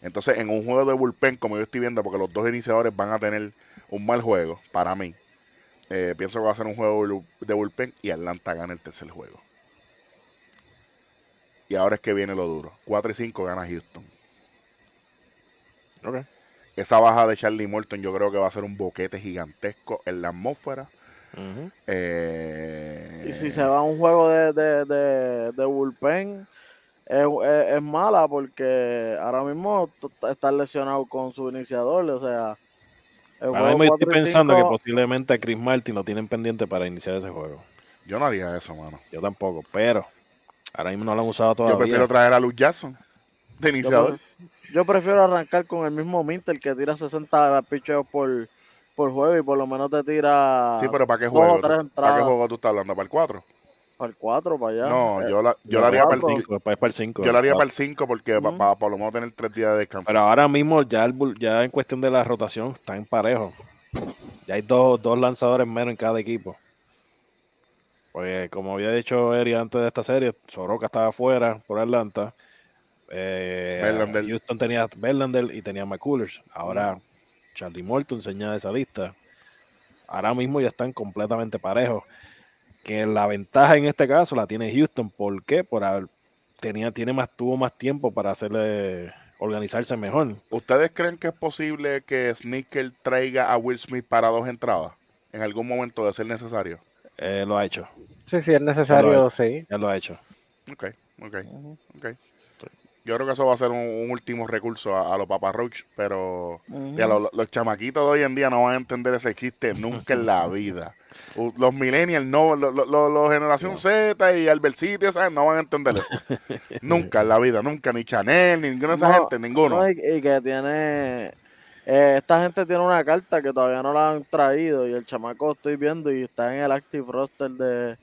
Entonces, en un juego de bullpen, como yo estoy viendo, porque los dos iniciadores van a tener un mal juego, para mí, eh, pienso que va a ser un juego de bull- de bullpen y Atlanta gana el tercer juego. Y ahora es que viene lo duro. 4 y 5 gana Houston. Ok. Esa baja de Charlie Morton yo creo que va a ser un boquete gigantesco en la atmósfera. Eh, Y si se va a un juego de, de, de, de bullpen, es, es- es mala porque ahora mismo está lesionado con su iniciador. O sea, Ahora mismo estoy 4 y pensando que 5, posiblemente a Chris Martin lo tienen pendiente para iniciar ese juego. Yo no haría eso, mano. Yo tampoco, pero ahora mismo no lo han usado Yo todavía. prefiero traer a Luz Jackson de yo, iniciador. yo prefiero arrancar con el mismo Minter que tira 60 picheos por, por juego y por lo menos te tira Sí, pero ¿para qué juego? ¿Para qué entradas juego tú estás hablando? ¿Para el 4? para el 4 para allá. No, Eh, yo la, yo la haría para el cuatro. 5. Después para el 5. Yo la haría para el 5 porque para por lo menos tener 3 días de descanso. Pero ahora mismo ya, el ya en cuestión de la rotación está en parejo. Ya hay dos, dos lanzadores menos en cada equipo. Pues como había dicho Eri antes de esta serie, Soroka estaba afuera por Atlanta. Eh, Verlander. Houston tenía Verlander y tenía McCullers. Ahora Charlie Morton enseña esa lista. Ahora mismo ya están completamente parejos. que la ventaja en este caso la tiene Houston. ¿Por qué? Por haber, tenía, tiene más, tuvo más tiempo para hacerle organizarse mejor. ¿Ustedes creen que es posible que Sneaker traiga a Will Smith para dos entradas en algún momento de ser necesario? Eh, lo ha hecho. Sí, sí, es necesario, sí. Ya lo ha hecho. Ok, ok, ok. Yo creo que eso va a ser un, un último recurso a, a los paparroach, pero ya, lo- los chamaquitos de hoy en día no van a entender ese chiste nunca en la vida. Los millennials, no, los lo, lo- los generación Z y Albercito, ¿sabes? No van a entender eso. nunca en la vida, nunca, ni Chanel, ni ninguna de esa No, gente, ninguno. no, y, y que tiene. eh, esta gente tiene una carta que todavía no la han traído y el chamaco estoy viendo y está en el active roster de,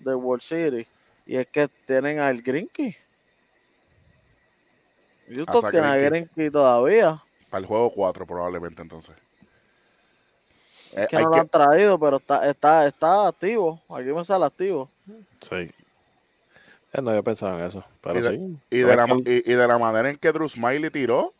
de World City. Y es que tienen al Grinky. Houston tiene a Greinke. Todavía. Para el juego 4 probablemente entonces. Eh, Es que hay no lo que- han traído, pero está, está, está activo. Aquí me sale activo. Sí. Eh, no había pensado en eso. Pero Y de- sí. y, de la, Es que- y, y de la manera en que Drew Smiley tiró,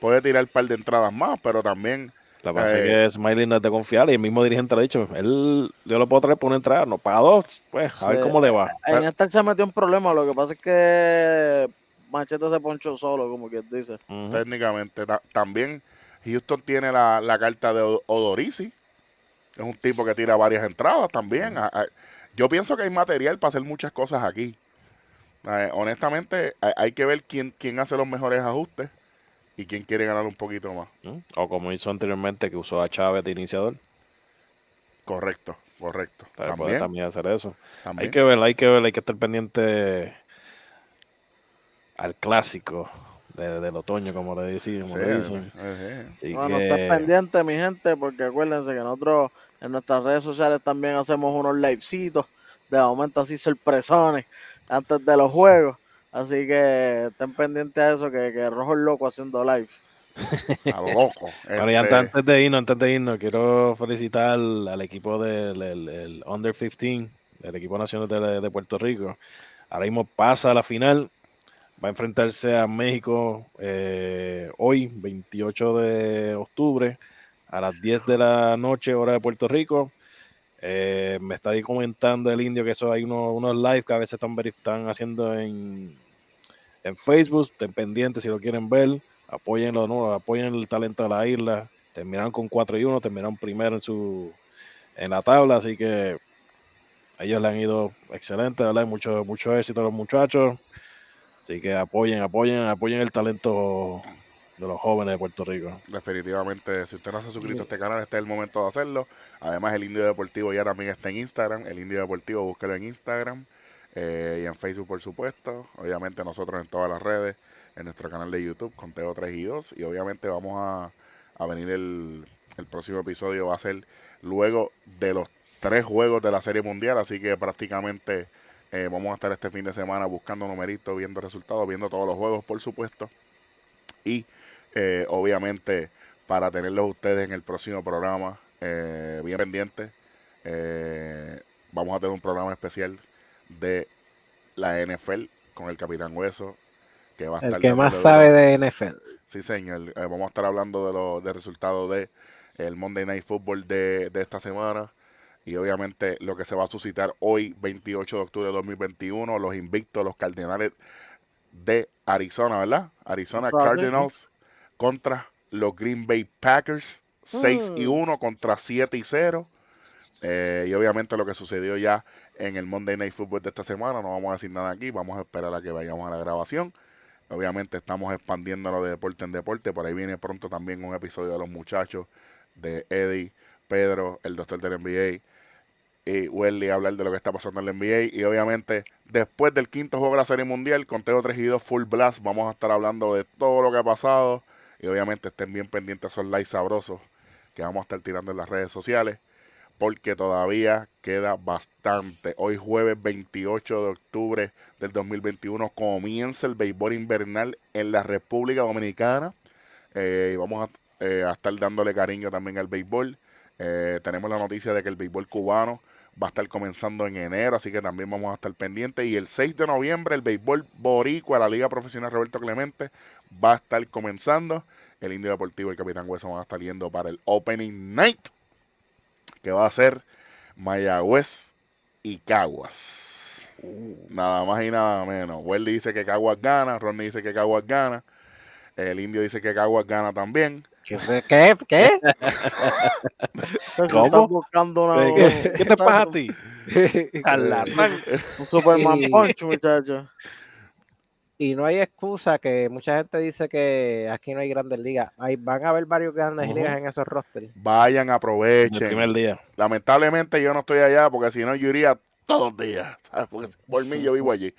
puede tirar un par de entradas más, pero también La que pasa Eh, es que Smiley no es de confiar y el mismo dirigente lo ha dicho. Él, yo lo puedo traer por una entrada, no paga dos. Pues a ver cómo le va. En esta se metió un problema. Lo que pasa es que Machete se ponchó solo, como quien dice. Técnicamente ta- también Houston tiene la, la carta de Odorisi. Es un tipo que tira varias entradas también. A- a- yo pienso que hay material para hacer muchas cosas aquí. Eh, honestamente, hay, hay que ver quién, quién hace los mejores ajustes y quién quiere ganar un poquito más. ¿Mm? O como hizo anteriormente, que usó a Chávez de iniciador. Correcto, correcto. Para poder También, también hacer eso. también. Hay que ver, hay que ver, hay que estar pendiente al clásico de- del otoño, como le decimos. Sí, le dicen. sí. Bueno, que- estén pendientes, mi gente, porque acuérdense que nosotros en nuestras redes sociales también hacemos unos livecitos de momento así sorpresones antes de los juegos. Así que estén pendientes a eso, que, que Rojo es loco haciendo live. A lo loco. Este, antes, antes de irnos, antes de irnos, quiero felicitar al, al equipo del el- el Under 15, del equipo nacional de, de Puerto Rico. Ahora mismo pasa a la final. Va a enfrentarse a México eh, hoy, 28 de octubre, a las 10 de la noche, hora de Puerto Rico. Eh, me está ahí comentando el indio que eso hay unos, unos live que a veces están, están haciendo en, en Facebook. Estén pendientes si lo quieren ver. Apóyenlo, ¿no? apoyen el talento de la isla. Terminaron con 4 y 1, terminaron primero en su en la tabla, así que ellos le han ido excelente, ¿verdad? Mucho, mucho éxito a los muchachos. Así que apoyen, apoyen, apoyen el talento de los jóvenes de Puerto Rico. Definitivamente, si usted no se ha suscrito a este canal, este es el momento de hacerlo. Además, el Indio Deportivo ya también está en Instagram. El Indio Deportivo, búsquelo en Instagram eh, y en Facebook, por supuesto. Obviamente, nosotros en todas las redes, en nuestro canal de YouTube, Conteo 3 y 2. Y obviamente, vamos a, a venir el, el próximo episodio, va a ser luego de los tres juegos de la Serie Mundial. Así que prácticamente eh, vamos a estar este fin de semana buscando numeritos, viendo resultados, viendo todos los juegos, por supuesto. Y eh, obviamente para tenerlos ustedes en el próximo programa eh, bien pendientes eh, vamos a tener un programa especial de la NFL con el Capitán Hueso que va a estar El que más sabe de NFL. Sí, señor. Vamos a estar hablando de los resultados de el Monday Night Football de, de esta semana y obviamente lo que se va a suscitar hoy, 28 de octubre de 2021, los invictos, los Cardenales de Arizona, ¿verdad? Arizona. Cardinals contra los Green Bay Packers, 6 y 1 contra 7 y 0. Eh, y obviamente lo que sucedió ya en el Monday Night Football de esta semana, no vamos a decir nada aquí, vamos a esperar a que vayamos a la grabación. Obviamente estamos expandiéndolo de deporte en deporte. Por ahí viene pronto también un episodio de los muchachos de Eddie, Pedro, el doctor del NBA y Welly a hablar de lo que está pasando en la NBA. Y obviamente después del quinto juego de la Serie Mundial, conteo 3 y 2 Full Blast, vamos a estar hablando de todo lo que ha pasado. Y obviamente estén bien pendientes esos likes sabrosos que vamos a estar tirando en las redes sociales. Porque todavía queda bastante. Hoy jueves 28 de octubre del 2021 comienza el béisbol invernal en la República Dominicana. Eh, y vamos a, eh, a estar dándole cariño también al béisbol. Eh, tenemos la noticia de que el béisbol cubano va a estar comenzando en enero, así que también vamos a estar pendientes. Y el 6 de noviembre el béisbol boricua, la Liga Profesional Roberto Clemente, va a estar comenzando. El Indio Deportivo y el Capitán Hueso van a estar yendo para el Opening Night, que va a ser Mayagüez y Caguas. Nada más y nada menos. Welly dice que Caguas gana, Ronnie dice que Caguas gana, el indio dice que Caguas gana también. ¿Qué? ¿Qué? ¿Qué? ¿Cómo? Buscando una, ¿Qué, qué te pasa a ti? Un Superman Y- Punch, muchacho. Y no hay excusa que mucha gente dice que aquí no hay grandes ligas. Hay, van a haber varios grandes ligas en esos rosters. Vayan, El aprovechen. primer día. Lamentablemente yo no estoy allá porque si no yo iría todos los días. ¿sabes? Porque por mí yo vivo allí.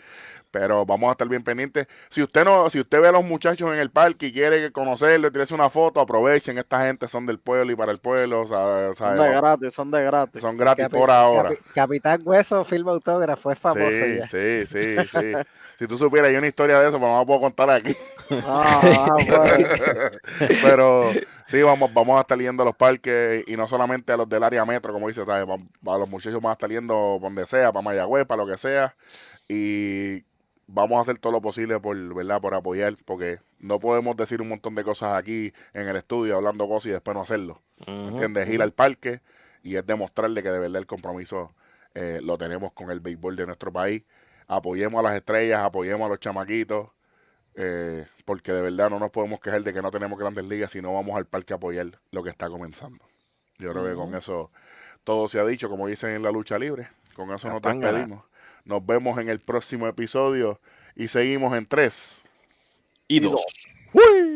Pero vamos a estar bien pendientes. Si usted no, si usted ve a los muchachos en el parque y quiere conocerlo y tirarse una foto, aprovechen. Esta gente son del pueblo y para el pueblo. sea, Son de gratis, son de gratis. Son gratis Capi- por ahora. Capi- Capitán Hueso firma autógrafo, es famoso Sí, ya. sí, sí, sí. Si tú supieras, hay una historia de eso, pero no la puedo contar aquí. Ah, ah, pues. Pero sí, vamos, vamos a estar yendo a los parques y no solamente a los del área metro, como dice, ¿sabes? Va- los muchachos van a estar yendo donde sea, para Mayagüez, para lo que sea. Y vamos a hacer todo lo posible por, ¿verdad? por apoyar, porque no podemos decir un montón de cosas aquí en el estudio, hablando cosas y después no hacerlo. Ujú. ¿Entiendes? Ir al parque y es demostrarle que de verdad el compromiso eh, lo tenemos con el béisbol de nuestro país. Apoyemos a las estrellas, apoyemos a los chamaquitos, eh, porque de verdad no nos podemos quejar de que no tenemos grandes ligas si no vamos al parque a apoyar lo que está comenzando. Yo creo que con eso todo se ha dicho, como dicen en la lucha libre. Con eso nos despedimos. Nos vemos en el próximo episodio y seguimos en tres. Y dos. ¡Uy!